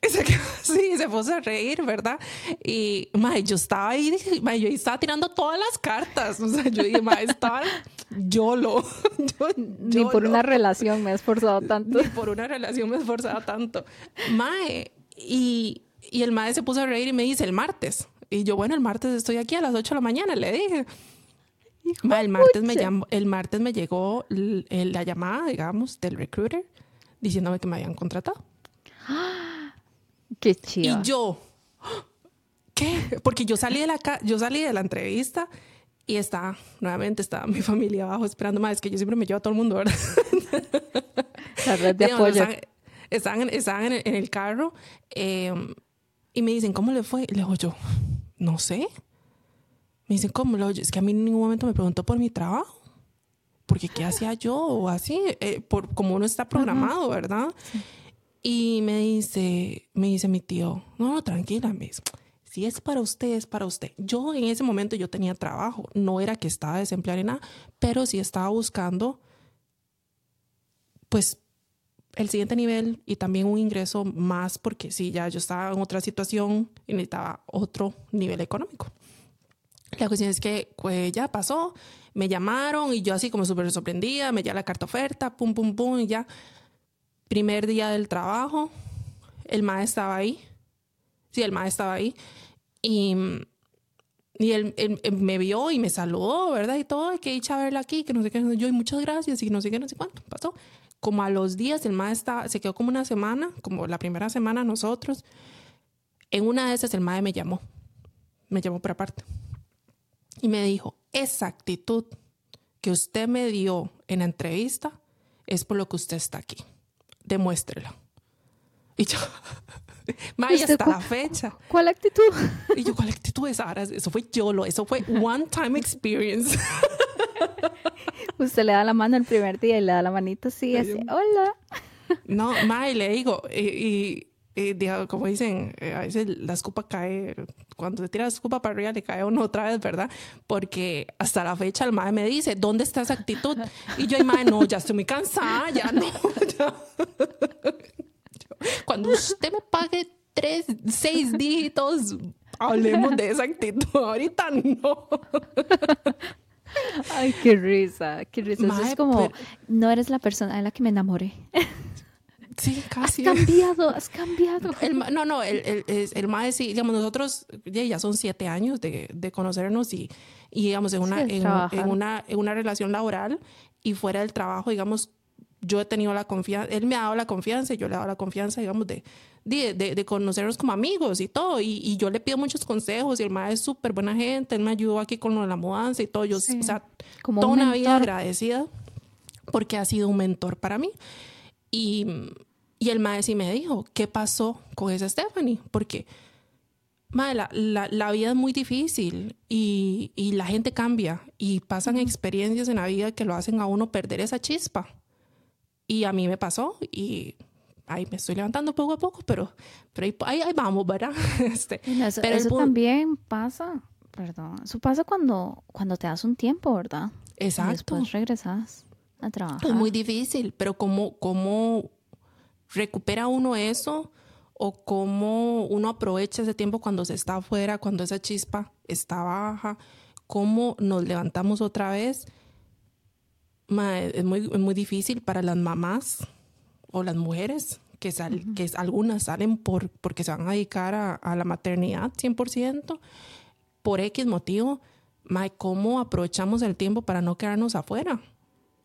se quedó (laughs) así, se puso a reír, ¿verdad? Y, mae, yo estaba ahí, mae, yo estaba tirando todas las cartas. O sea, yo dije, mae, estaba YOLO. (laughs) Yo, Ni por YOLO. una relación me he esforzado tanto. Ni por una relación me esforzaba tanto. Mae, y, y el mae se puso a reír y me dice, el martes. Y yo, bueno, el martes estoy aquí a las 8 de la mañana, le dije. El martes me llamó, el martes me llegó l- la llamada, digamos, del recruiter diciéndome que me habían contratado. Qué chido. Y yo, ¿qué? Porque yo salí de la yo salí de la entrevista y está, nuevamente estaba mi (laughs) familia abajo esperando más. Es que yo siempre me llevo a todo el mundo, ¿verdad? La red de apoyo. Estaban, estaban, estaban en, el, en el carro eh, y me dicen, ¿cómo le fue? Y le digo yo, no sé. Me dicen, ¿cómo? Digo yo, es que a mí en ningún momento me preguntó por mi trabajo. Porque qué hacía yo o así, eh, por como uno está programado, ¿verdad? Y me dice, me dice mi tío, no, no, tranquila, me dice, si es para usted, es para usted. Yo en ese momento yo tenía trabajo, no era que estaba desempleada ni nada, pero sí estaba buscando, pues, el siguiente nivel y también un ingreso más porque sí, ya yo estaba en otra situación y necesitaba otro nivel económico. La cuestión es que pues, ya pasó, me llamaron y yo así como súper sorprendida, me llega la carta oferta, pum, pum, pum, y ya. Primer día del trabajo, el maestro estaba ahí. Sí, el maestro estaba ahí. Y, y él, él- él me vio y me saludó, ¿verdad? Y todo, que dicha verla aquí, que no sé qué, yo, y muchas gracias, y no sé qué, no sé cuánto, pasó. Como a los días, el maestro se quedó como una semana, como la primera semana nosotros. En una de esas, el maestro me llamó, me llamó por aparte. Y me dijo, esa actitud que usted me dio en la entrevista es por lo que usted está aquí. Demuéstrelo. Y yo, (laughs) Mae, hasta la fecha. ¿Cuál actitud? Y yo, ¿cuál actitud es ahora? Eso fue YOLO, eso fue one time experience. (laughs) Usted le da la mano el primer día y le da la manita así, así, hola. No, Mae, le digo, y, y, como dicen, eh, a veces la escupa cae, cuando se tira la escupa para arriba le cae a uno (laughs) otra vez, ¿verdad? Porque hasta la fecha el Mae me dice, ¿dónde está esa actitud? Y yo, Mae, no, ya estoy muy cansada, ya no. (laughs) Ya. Cuando usted me pague tres, seis dígitos, hablemos de esa actitud. Ahorita no. Ay, qué risa, qué risa. es como, no eres la persona de la que me enamoré. (laughs) Sí, casi. Has cambiado, has cambiado. (laughs) no, no, el, el, el, el sí, digamos, nosotros ya, son siete años de, de conocernos y, y, digamos, en una, en, en, una, en una relación laboral y fuera del trabajo, digamos, yo he tenido la confianza, él me ha dado la confianza y yo le he dado la confianza, digamos, de, de, de, conocernos como amigos y todo. Y, y, yo le pido muchos consejos y el maestro es súper buena gente, él me ayudó aquí con lo de la mudanza y todo. Yo, o sea, como toda una vida agradecida porque ha sido un mentor para mí. Y, y el maestro sí me dijo, ¿qué pasó con esa Stephanie? Porque... Madre, la, la, la, vida es muy difícil y, y, la gente cambia y pasan experiencias en la vida que lo hacen a uno perder esa chispa. Y a mí me pasó y ahí me estoy levantando poco a poco, pero, pero ahí, ahí vamos, ¿verdad? (laughs) Este, eso, pero eso también pasa, perdón, eso pasa cuando, cuando te das un tiempo, ¿verdad? Exacto. Y después regresas a trabajar. Es muy difícil, pero ¿cómo, cómo recupera uno eso? ¿O cómo uno aprovecha ese tiempo cuando se está afuera, cuando esa chispa está baja? ¿Cómo nos levantamos otra vez? es, muy, muy difícil para las mamás o las mujeres que, sal, que algunas salen por, porque se van a dedicar a, a la maternidad 100%, por X motivo, ¿cómo aprovechamos el tiempo para no quedarnos afuera?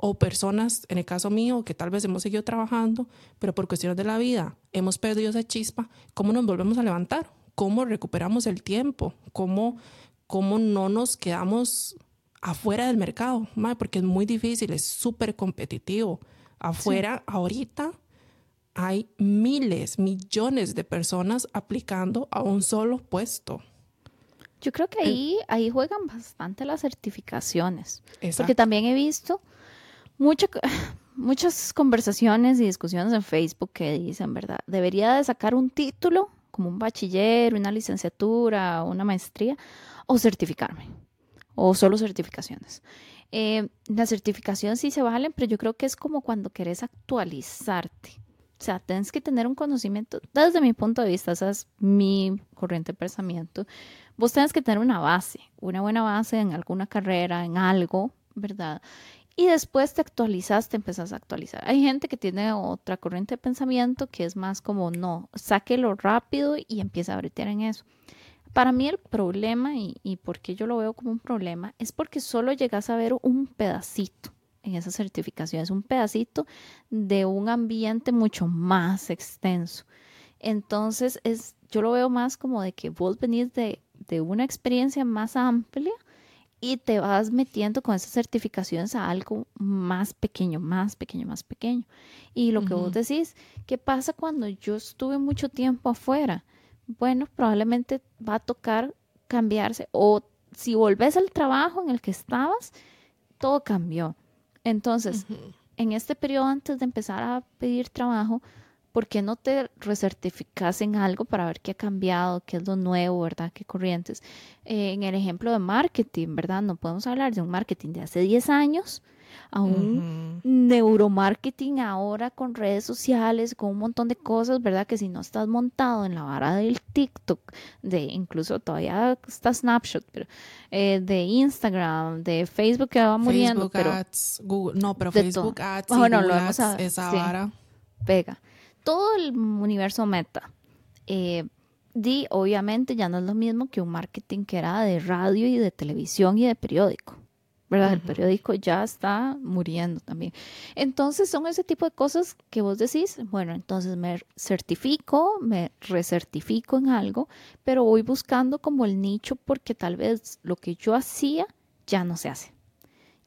O personas, en el caso mío, que tal vez hemos seguido trabajando, pero por cuestiones de la vida hemos perdido esa chispa, ¿cómo nos volvemos a levantar? ¿Cómo recuperamos el tiempo? ¿Cómo, cómo no nos quedamos afuera del mercado, porque es muy difícil, es súper competitivo. Afuera, ahorita, hay miles, millones de personas aplicando a un solo puesto. Yo creo que ahí, ahí juegan bastante las certificaciones. Porque también he visto (laughs) muchas conversaciones y discusiones en Facebook que dicen, ¿verdad? Debería de sacar un título como un bachiller, una licenciatura, una maestría o certificarme o solo certificaciones. Eh, las certificaciones sí se valen, pero yo creo que es como cuando querés actualizarte. O sea, tienes que tener un conocimiento, desde mi punto de vista, esa es mi corriente de pensamiento. Vos tenés que tener una base, una buena base en alguna carrera, en algo, ¿verdad? Y después te actualizas, te empezás a actualizar. Hay gente que tiene otra corriente de pensamiento que es más como, no, sáquelo rápido y empieza a bretear en eso. Para mí el problema, y, y por qué yo lo veo como un problema, es porque solo llegas a ver un pedacito en esas certificaciones, un pedacito de un ambiente mucho más extenso. Entonces, es, yo lo veo más como de que vos venís de, de una experiencia más amplia y te vas metiendo con esas certificaciones a algo más pequeño, más pequeño, más pequeño. Y lo que vos decís, ¿qué pasa cuando yo estuve mucho tiempo afuera? bueno, probablemente va a tocar cambiarse o si volvés al trabajo en el que estabas, todo cambió. Entonces, en este periodo antes de empezar a pedir trabajo, ¿por qué no te recertificas en algo para ver qué ha cambiado, qué es lo nuevo, verdad? ¿Qué corrientes? Eh, en el ejemplo de marketing, ¿verdad? No podemos hablar de un marketing de hace 10 años a un neuromarketing ahora con redes sociales, con un montón de cosas, ¿verdad? Que si no estás montado en la vara del TikTok, de incluso todavía está Snapshot, pero eh, de Instagram, de Facebook que va muriendo. Facebook Ads, Google, no, pero Facebook Ads, bueno, Google Ads, esa vara. Pega. Todo el universo meta. Eh, di, obviamente ya no es lo mismo que un marketing que era de radio y de televisión y de periódico. ¿verdad? El periódico ya está muriendo también. Entonces son ese tipo de cosas que vos decís, bueno, entonces me certifico, me recertifico en algo, pero voy buscando como el nicho porque tal vez lo que yo hacía ya no se hace.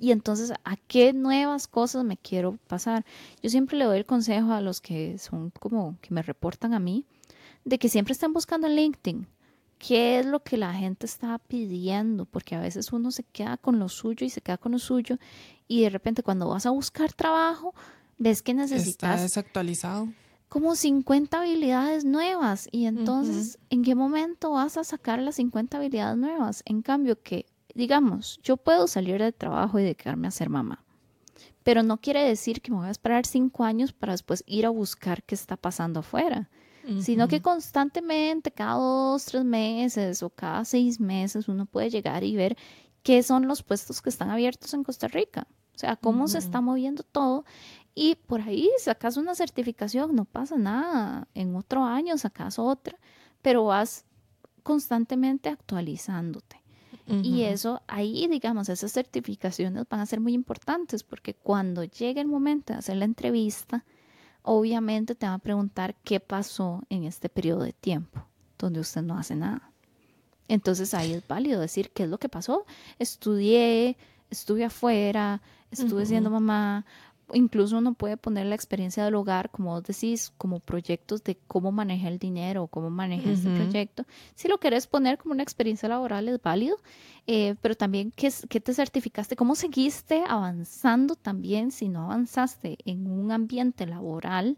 Y entonces, ¿a qué nuevas cosas me quiero pasar? Yo siempre le doy el consejo a los que son como que me reportan a mí, de que siempre estén buscando en LinkedIn qué es lo que la gente está pidiendo, porque a veces uno se queda con lo suyo y se queda con lo suyo y de repente cuando vas a buscar trabajo, ves que necesitas... Está desactualizado. Como 50 habilidades nuevas y entonces, ¿en qué momento vas a sacar las 50 habilidades nuevas? En cambio que, digamos, yo puedo salir del trabajo y dedicarme a ser mamá, pero no quiere decir que me voy a esperar cinco años para después ir a buscar qué está pasando afuera sino que constantemente, cada dos, tres meses o cada seis meses, uno puede llegar y ver qué son los puestos que están abiertos en Costa Rica. O sea, cómo se está moviendo todo. Y por ahí sacas una certificación, no pasa nada. En otro año sacas otra, pero vas constantemente actualizándote. Y eso, ahí, digamos, esas certificaciones van a ser muy importantes porque cuando llegue el momento de hacer la entrevista, obviamente te va a preguntar qué pasó en este periodo de tiempo donde usted no hace nada. Entonces ahí es válido decir qué es lo que pasó. Estudié, estuve afuera, estuve siendo mamá, incluso uno puede poner la experiencia del hogar, como vos decís, como proyectos de cómo manejar el dinero, cómo manejar este proyecto. Si lo querés poner como una experiencia laboral es válido, eh, pero también ¿qué, qué te certificaste, cómo seguiste avanzando también si no avanzaste en un ambiente laboral,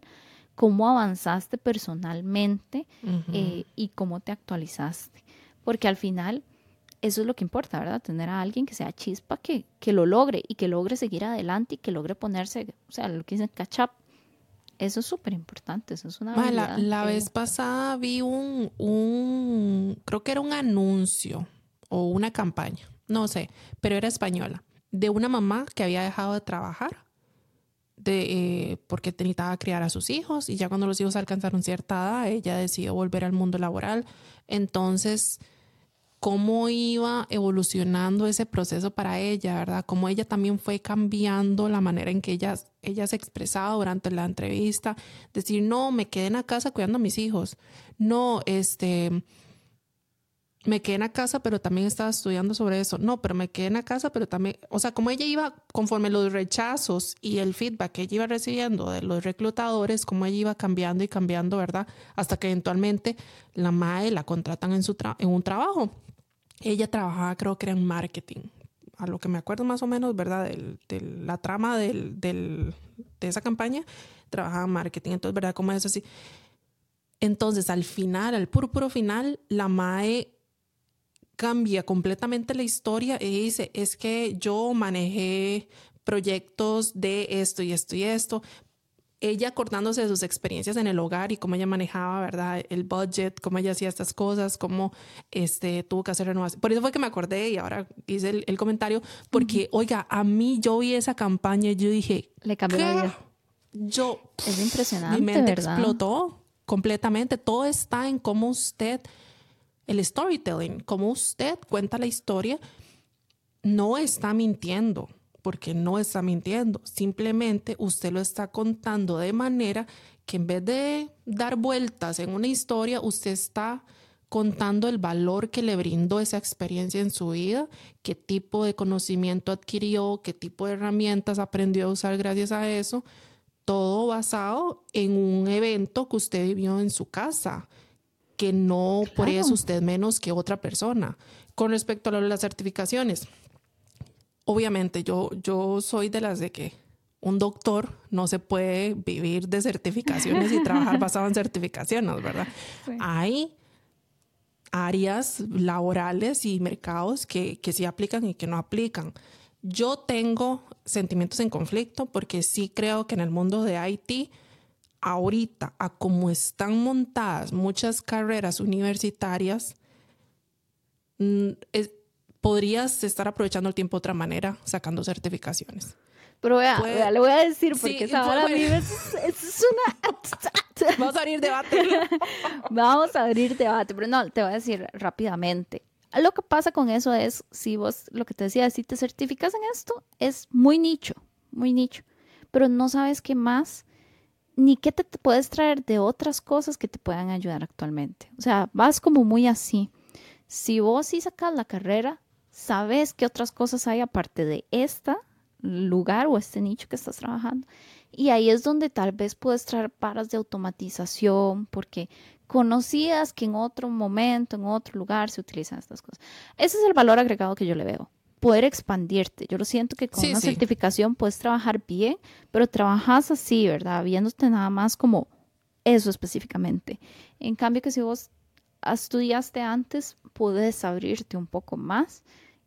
cómo avanzaste personalmente eh, y cómo te actualizaste. Porque al final eso es lo que importa, ¿verdad? Tener a alguien que sea chispa, que, que lo logre y que logre seguir adelante y que logre ponerse, o sea, lo que dicen catch up. Eso es súper importante, eso es una La, la vez pasada vi un, un, creo que era un anuncio o una campaña, no sé, pero era española, de una mamá que había dejado de trabajar de, eh, porque necesitaba criar a sus hijos y ya cuando los hijos alcanzaron cierta edad, ella decidió volver al mundo laboral. Entonces, cómo iba evolucionando ese proceso para ella, ¿verdad? Cómo ella también fue cambiando la manera en que ella, se expresaba durante la entrevista. Decir, no, me quedé en la casa cuidando a mis hijos. No, este, me quedé en la casa, pero también estaba estudiando sobre eso. No, pero me quedé en la casa, pero también, o sea, como ella iba, conforme los rechazos y el feedback que ella iba recibiendo de los reclutadores, como ella iba cambiando y cambiando, ¿verdad? Hasta que eventualmente la MAE la contratan en, su en un trabajo. Ella trabajaba, creo que era en marketing, a lo que me acuerdo más o menos, ¿verdad? De la trama del, de esa campaña, trabajaba en marketing. Entonces, ¿verdad? Como es así. Entonces, al final, al puro, puro final, la MAE cambia completamente la historia y dice, es que yo manejé proyectos de esto y esto y esto, ella acordándose de sus experiencias en el hogar y cómo ella manejaba, ¿verdad? El budget, cómo ella hacía estas cosas, cómo este, tuvo que hacer renovación. Por eso fue que me acordé y ahora hice el, comentario, porque, oiga, a mí yo vi esa campaña y yo dije... Le cambió la vida. Yo... Es impresionante, Mi mente explotó completamente. Todo está en cómo usted, el storytelling, cómo usted cuenta la historia, no está mintiendo porque no está mintiendo, simplemente usted lo está contando de manera que en vez de dar vueltas en una historia, usted está contando el valor que le brindó esa experiencia en su vida, qué tipo de conocimiento adquirió, qué tipo de herramientas aprendió a usar gracias a eso, todo basado en un evento que usted vivió en su casa, que no por eso usted menos que otra persona. Con respecto a las certificaciones, obviamente yo, yo soy de las de que un doctor no se puede vivir de certificaciones y trabajar (laughs) basado en certificaciones, ¿verdad? Hay áreas laborales y mercados que, que sí aplican y que no aplican. Yo tengo sentimientos en conflicto porque sí creo que en el mundo de IT, ahorita, a como están montadas muchas carreras universitarias, mm, es, podrías estar aprovechando el tiempo de otra manera, sacando certificaciones. Pero vea, le voy a decir, porque esa a mí es, es, una... (laughs) Vamos a abrir debate. (laughs) Vamos a abrir debate, pero no, te voy a decir rápidamente. Lo que pasa con eso es, si vos, lo que te decía, si te certificas en esto, es muy nicho, muy nicho, pero no sabes qué más, ni qué te, te puedes traer de otras cosas que te puedan ayudar actualmente. O sea, vas como muy así. Si vos sí sacas la carrera, sabes qué otras cosas hay aparte de esta lugar o este nicho que estás trabajando. Y ahí es donde tal vez puedes traer paras de automatización, porque conocías que en otro momento, en otro lugar se utilizan estas cosas. Ese es el valor agregado que yo le veo. Poder expandirte. Yo lo siento que con una certificación puedes trabajar bien, pero trabajas así, ¿verdad? Viéndote nada más como eso específicamente. En cambio que si vos estudiaste antes, puedes abrirte un poco más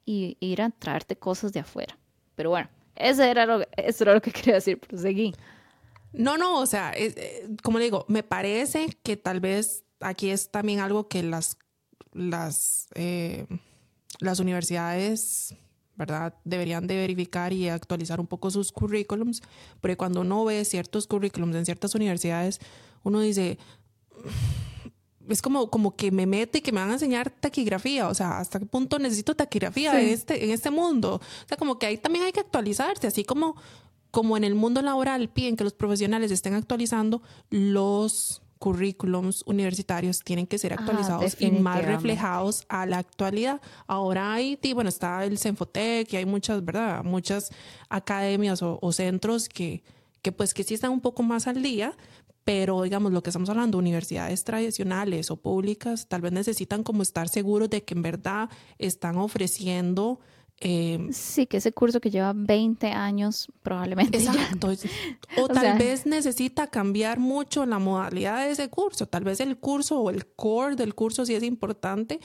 y ir a traerte cosas de afuera. Pero bueno, eso era lo, eso era lo que (laughs) quería decir, proseguí. No, no, o sea, eh, como le digo, me parece que tal vez aquí es también algo que las, las, eh, las universidades, ¿verdad? Deberían de verificar y actualizar un poco sus currículums, porque cuando uno ve ciertos currículums en ciertas universidades, uno dice, es como, como que me mete y que me van a enseñar taquigrafía, o sea, hasta qué punto necesito taquigrafía en, este, en este mundo. O sea, como que ahí también hay que actualizarse, así como, como en el mundo laboral piden que los profesionales estén actualizando, los currículums universitarios tienen que ser actualizados y más reflejados a la actualidad. Ahora hay, bueno, está el Cenfotec y hay muchas, ¿verdad? Muchas academias o, o centros que, que pues que sí están un poco más al día, pero digamos lo que estamos hablando, universidades tradicionales o públicas, tal vez necesitan como estar seguros de que en verdad están ofreciendo... Eh, sí, que ese curso que lleva 20 años probablemente. Exacto. (laughs) O, tal vez necesita cambiar mucho la modalidad de ese curso. Tal vez el curso o el core del curso sí es importante,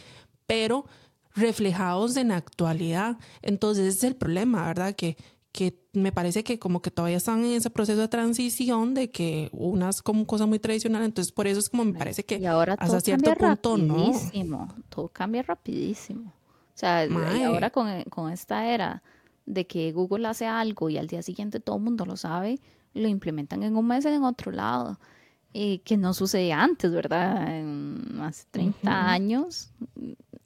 pero reflejados en la actualidad. Entonces ese es el problema, ¿verdad? Que que me parece que como que todavía están en ese proceso de transición de que unas como cosa muy tradicional, entonces por eso es como me parece que y ahora hasta cierto punto rapidísimo, no. Todo cambia rapidísimo. O sea, ahora con, con, esta era de que Google hace algo y al día siguiente todo el mundo lo sabe, lo implementan en un mes en otro lado. Y que no sucedía antes, ¿verdad? En hace 30 años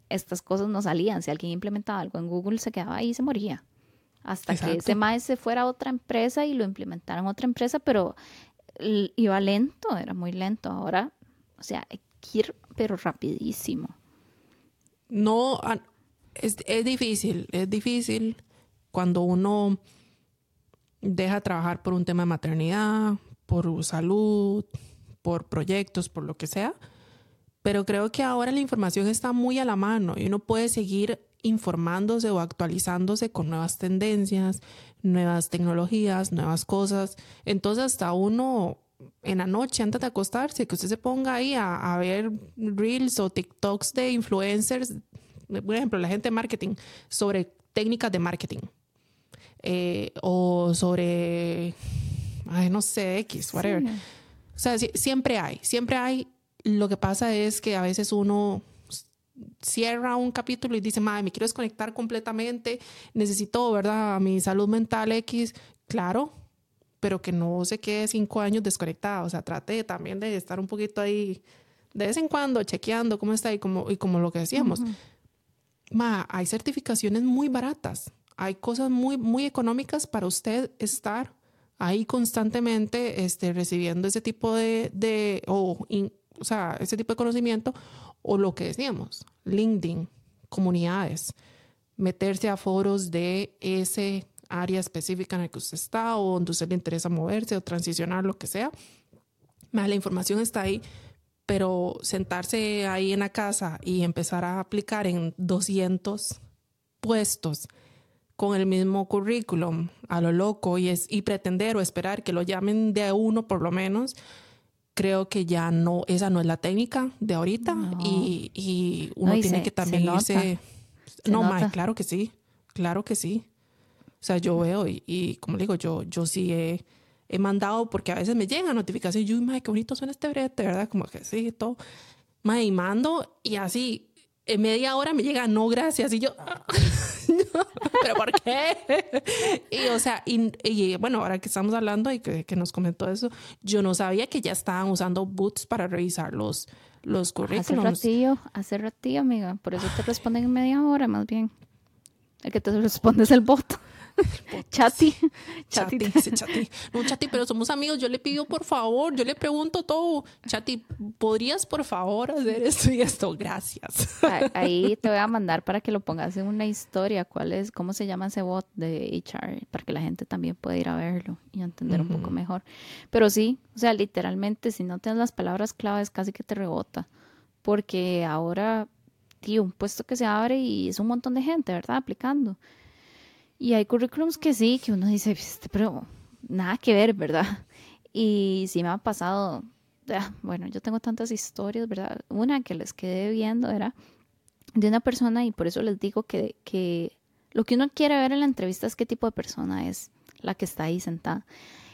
estas cosas no salían. Si alguien implementaba algo en Google, se quedaba ahí y se moría hasta que ese maíz se fuera a otra empresa y lo implementaran en otra empresa, pero iba lento, era muy lento. Ahora, o sea, hay que ir, pero rapidísimo. No, es, es difícil, es difícil cuando uno deja trabajar por un tema de maternidad, por salud, por proyectos, por lo que sea. Pero creo que ahora la información está muy a la mano y uno puede seguir informándose o actualizándose con nuevas tendencias, nuevas tecnologías, nuevas cosas. Entonces hasta uno en la noche antes de acostarse, que usted se ponga ahí a, ver reels o TikToks de influencers, por ejemplo, la gente de marketing, sobre técnicas de marketing. Eh, o sobre, ay, no sé, X, whatever. O sea, siempre hay, siempre hay. Lo que pasa es que a veces uno cierra un capítulo y dice, madre, me quiero desconectar completamente, necesito, ¿verdad? Mi salud mental X, claro, pero que no se quede cinco años desconectada, o sea, trate también de estar un poquito ahí de vez en cuando chequeando cómo está y como, y como lo que decíamos. Ma, hay certificaciones muy baratas, hay cosas muy, muy económicas para usted estar ahí constantemente este, recibiendo ese tipo de, de o, o sea, ese tipo de conocimiento o lo que decíamos, LinkedIn, comunidades, meterse a foros de ese área específica en el que usted está o donde usted le interesa moverse o transicionar, lo que sea. Más la información está ahí, pero sentarse ahí en la casa y empezar a aplicar en 200 puestos con el mismo currículum a lo loco y, es, y pretender o esperar que lo llamen de uno por lo menos, creo que ya no, esa no es la técnica de ahorita y, y, uno tiene que también irse... no, más, claro que sí, claro que sí. O sea, yo veo y, y como digo, yo, yo sí he, he, mandado, porque a veces me llegan notificaciones, yo, madre, qué bonito suena este brete, ¿verdad? Como que sí, todo. Madre, y mando y así, en media hora me llega, no, gracias, y yo... (laughs) ¿Pero por qué? y o sea, y, bueno, ahora que estamos hablando y que, que, nos comentó eso, yo no sabía que ya estaban usando boots para revisar los, los currículums. Hace ratillo, hace ratillo, amiga. Por eso te responden en media hora, más bien. El que te responde es el bot. (laughs) Chati. Chati, Chati. No, Chati, pero somos amigos. Yo le pido por favor, yo le pregunto todo. Chati, ¿podrías por favor hacer esto y esto? Gracias. Ahí te voy a mandar para que lo pongas en una historia. ¿Cuál es, cómo se llama ese bot de HR? Para que la gente también pueda ir a verlo y entender un poco mejor. Pero sí, o sea, literalmente, si no tienes las palabras claves, casi que te rebota. Porque ahora, tío, un puesto que se abre y es un montón de gente, ¿verdad? Aplicando. Y hay currículums que sí, que uno dice, este, pero nada que ver, ¿verdad? Y sí me ha pasado, bueno, yo tengo tantas historias, ¿verdad? Una que les quedé viendo era de una persona y por eso les digo que, que lo que uno quiere ver en la entrevista es qué tipo de persona es la que está ahí sentada.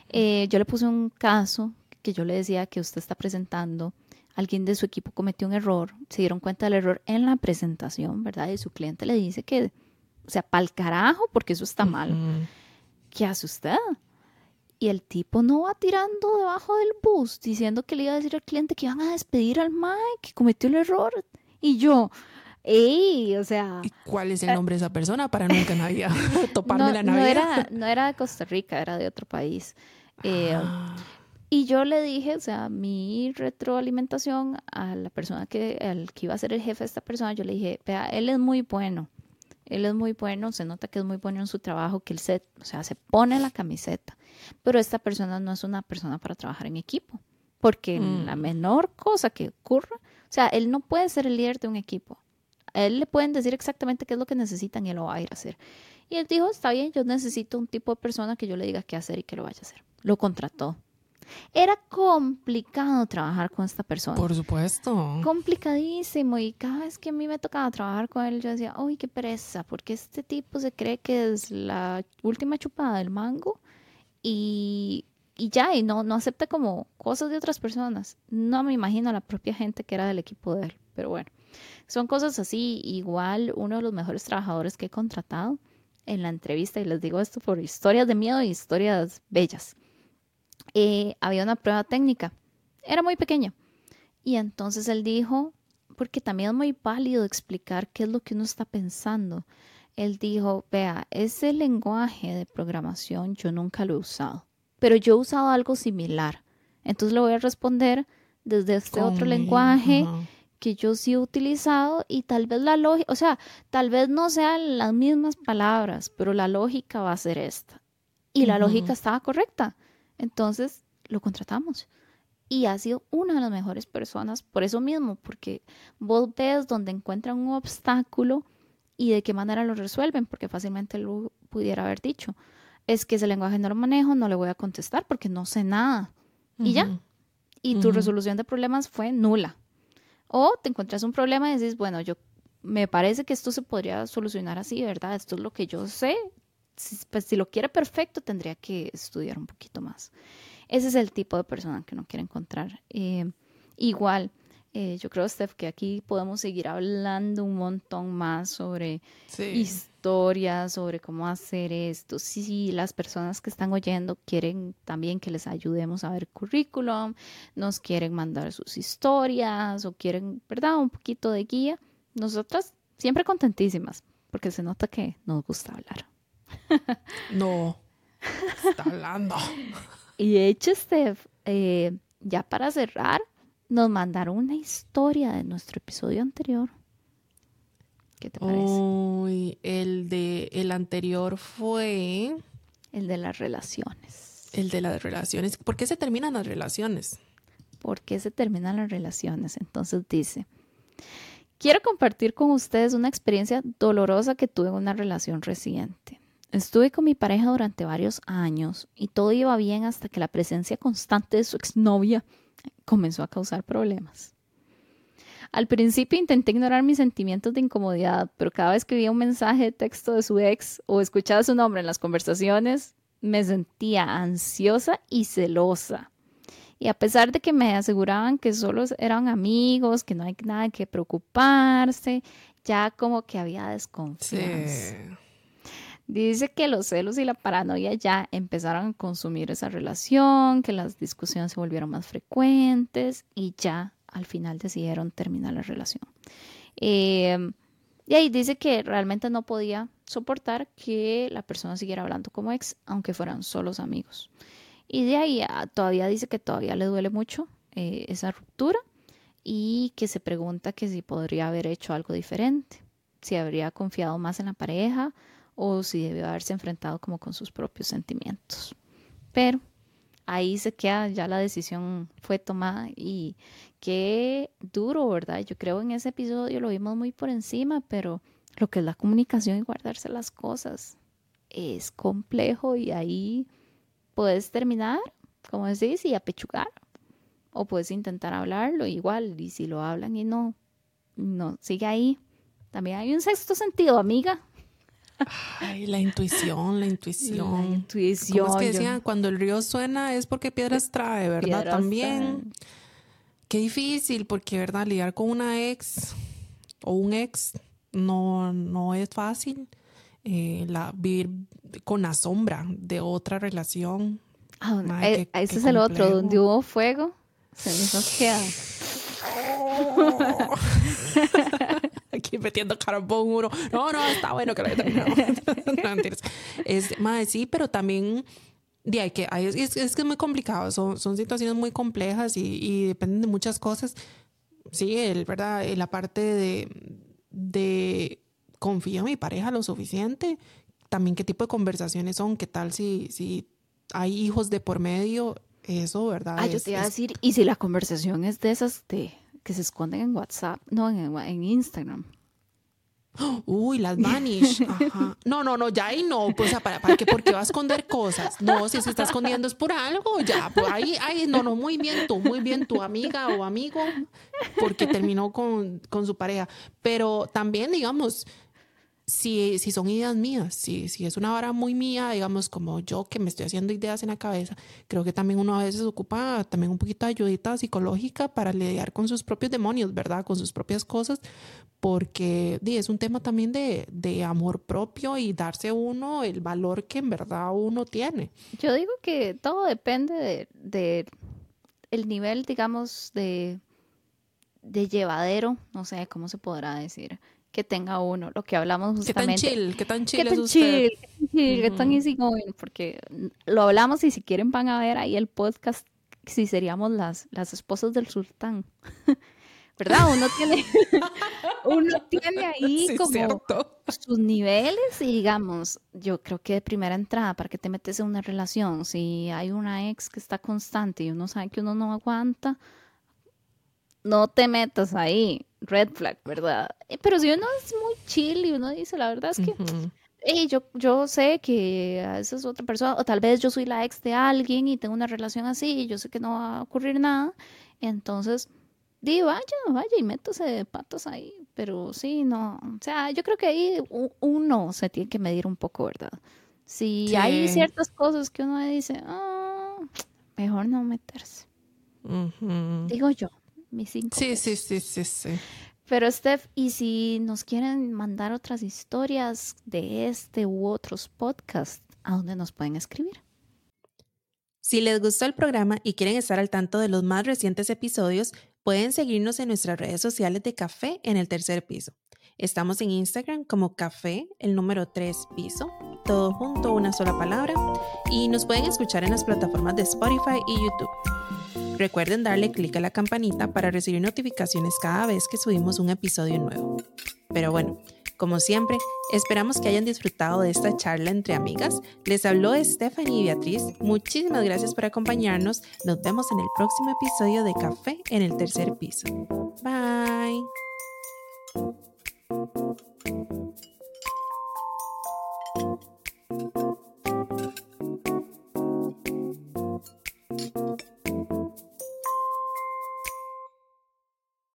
Eh, yo le puse un caso que yo le decía que usted está presentando, alguien de su equipo cometió un error, se dieron cuenta del error en la presentación, ¿verdad? Y su cliente le dice que o sea, pa'l carajo, porque eso está mal. ¿Qué hace usted? Y el tipo no va tirando debajo del bus diciendo que le iba a decir al cliente que iban a despedir al Mike, que cometió el error. Y yo, ¡ey! O sea. ¿Y cuál es el eh, nombre de esa persona para nunca (laughs) toparme no, la Navidad? No era, no era de Costa Rica, era de otro país. Eh, ah. Y yo le dije, o sea, mi retroalimentación a la persona que, al que iba a ser el jefe de esta persona, yo le dije, vea, él es muy bueno él es muy bueno, se nota que es muy bueno en su trabajo, que él se, o sea, se pone la camiseta. Pero esta persona no es una persona para trabajar en equipo, porque la mm. menor cosa que ocurra, o sea, él no puede ser el líder de un equipo. A él le pueden decir exactamente qué es lo que necesitan y él lo va a ir a hacer. Y él dijo, está bien, yo necesito un tipo de persona que yo le diga qué hacer y que lo vaya a hacer. Lo contrató. Era complicado trabajar con esta persona. Por supuesto. Complicadísimo. Y cada vez que a mí me tocaba trabajar con él, yo decía, uy, qué pereza, porque este tipo se cree que es la última chupada del mango y, y ya, y no, no acepta como cosas de otras personas. No me imagino la propia gente que era del equipo de él, pero bueno. Son cosas así. Igual uno de los mejores trabajadores que he contratado en la entrevista, y les digo esto por historias de miedo y historias bellas eh, había una prueba técnica. Era muy pequeña. Y entonces él dijo, porque también es muy válido explicar qué es lo que uno está pensando. Él dijo, vea, ese lenguaje de programación yo nunca lo he usado, pero yo he usado algo similar. Entonces le voy a responder desde este otro lenguaje que yo sí he utilizado y tal vez la lógica, o sea, tal vez no sean las mismas palabras, pero la lógica va a ser esta. Y la lógica estaba correcta. Entonces lo contratamos. Y ha sido una de las mejores personas por eso mismo, porque vos ves donde encuentran un obstáculo y de qué manera lo resuelven, porque fácilmente lo pudiera haber dicho. Es que ese lenguaje no lo manejo, no le voy a contestar porque no sé nada. Y ya. Y tu resolución de problemas fue nula. O te encuentras un problema y dices, bueno, yo me parece que esto se podría solucionar así, ¿verdad? Esto es lo que yo sé, pues si lo quiere perfecto, tendría que estudiar un poquito más. Ese es el tipo de persona que no quiere encontrar. Eh, igual, eh, yo creo, Steph, que aquí podemos seguir hablando un montón más sobre historias, sobre cómo hacer esto. Si las personas que están oyendo quieren también que les ayudemos a ver currículum, nos quieren mandar sus historias o quieren, ¿verdad? Un poquito de guía. Nosotras siempre contentísimas, porque se nota que nos gusta hablar. No, (laughs) está hablando. Y hecho, Steph, eh, ya para cerrar, nos mandaron una historia de nuestro episodio anterior. ¿Qué te parece? Uy, el de el anterior fue el de las relaciones. El de las relaciones. ¿Por qué se terminan las relaciones? ¿Por qué se terminan las relaciones? Entonces dice, quiero compartir con ustedes una experiencia dolorosa que tuve en una relación reciente. Estuve con mi pareja durante varios años y todo iba bien hasta que la presencia constante de su exnovia comenzó a causar problemas. Al principio intenté ignorar mis sentimientos de incomodidad, pero cada vez que veía un mensaje de texto de su ex o escuchaba su nombre en las conversaciones, me sentía ansiosa y celosa. Y a pesar de que me aseguraban que solo eran amigos, que no hay nada que preocuparse, ya como que había desconfianza. Dice que los celos y la paranoia ya empezaron a consumir esa relación, que las discusiones se volvieron más frecuentes y ya al final decidieron terminar la relación. Eh, y ahí dice que realmente no podía soportar que la persona siguiera hablando como ex, aunque fueran solos amigos. Y de ahí ah, todavía dice que todavía le duele mucho eh, esa ruptura y que se pregunta que si podría haber hecho algo diferente, si habría confiado más en la pareja o si debió haberse enfrentado como con sus propios sentimientos. Pero ahí se queda, ya la decisión fue tomada y qué duro, ¿verdad? Yo creo en ese episodio lo vimos muy por encima, pero lo que es la comunicación y guardarse las cosas es complejo y ahí puedes terminar, como decís, y apechugar. O puedes intentar hablarlo igual, y si lo hablan y no, no, sigue ahí. También hay un sexto sentido, amiga. Ay, la intuición, la intuición. La intuición. ¿Cómo es que decían? Cuando el río suena es porque piedras trae, ¿verdad? También. Qué difícil, porque, ¿verdad? Lidiar con una ex o un ex no, no es fácil. Eh, la, vivir con la sombra de otra relación. Ah, eh, ese es el otro, donde hubo fuego, se nos queda. (laughs) Aquí (laughs) metiendo carbón uno. No, no, está bueno que lo haya terminado. (laughs) es, más, sí, pero también de hay que, es, es, que es muy complicado. Son, son situaciones muy complejas y, y, dependen de muchas cosas. Sí, el, ¿verdad? La parte de, de confío en mi pareja lo suficiente. También qué tipo de conversaciones son, qué tal si, si hay hijos de por medio, eso, ¿verdad? Ah, yo te iba a decir, y si la conversación es de esas de que se esconden en WhatsApp, no, en, en Instagram. Uy, las vanish. (laughs) Ajá. No, no, no, ya ahí no. Pues, ¿para, para qué? Porque va a esconder cosas. No, si se está escondiendo es por algo, ya. Pues ahí, ahí, no, no, muy bien tú, muy bien tu amiga o amigo, porque terminó con, con su pareja. Pero también, digamos, si, si son ideas mías, si, si es una vara muy mía, digamos, como yo que me estoy haciendo ideas en la cabeza, creo que también uno a veces ocupa también un poquito de ayudita psicológica para lidiar con sus propios demonios, ¿verdad? Con sus propias cosas, porque es un tema también de, de amor propio y darse uno el valor que en verdad uno tiene. Yo digo que todo depende de, de el nivel, digamos, de, de llevadero, no sé cómo se podrá decir que tenga uno, lo que hablamos justamente. ¿Qué tan chill? ¿Qué tan chill es usted? ¿Qué tan easy going? Porque lo hablamos y si quieren van a ver ahí el podcast si seríamos las, las esposas del sultán. (laughs) ¿Verdad? Uno tiene, (laughs) uno tiene ahí como sus niveles y digamos, yo creo que de primera entrada, para que te metes en una relación, si hay una ex que está constante y uno sabe que uno no aguanta, no te metas ahí red flag, ¿verdad? Eh, pero si uno es muy chill y uno dice, la verdad es que yo, yo sé que esa es otra persona, o tal vez yo soy la ex de alguien y tengo una relación así y yo sé que no va a ocurrir nada, entonces, di, vaya, vaya y métase de patas ahí, pero sí, no, o sea, yo creo que ahí uno se tiene que medir un poco, ¿verdad? Si hay ciertas cosas que uno dice, ah, mejor no meterse. Digo yo mis cinco. Sí, sí, sí, sí, sí. Pero Steph, ¿y si nos quieren mandar otras historias de este u otros podcasts, a dónde nos pueden escribir? Si les gustó el programa y quieren estar al tanto de los más recientes episodios, pueden seguirnos en nuestras redes sociales de Café en el tercer piso. Estamos en Instagram como Café, el número 3 piso, todo junto, una sola palabra, y nos pueden escuchar en las plataformas de Spotify y YouTube. Recuerden darle clic a la campanita para recibir notificaciones cada vez que subimos un episodio nuevo. Pero bueno, como siempre, esperamos que hayan disfrutado de esta charla entre amigas. Les habló Stephanie y Beatriz. Muchísimas gracias por acompañarnos. Nos vemos en el próximo episodio de Café en el tercer piso. Bye.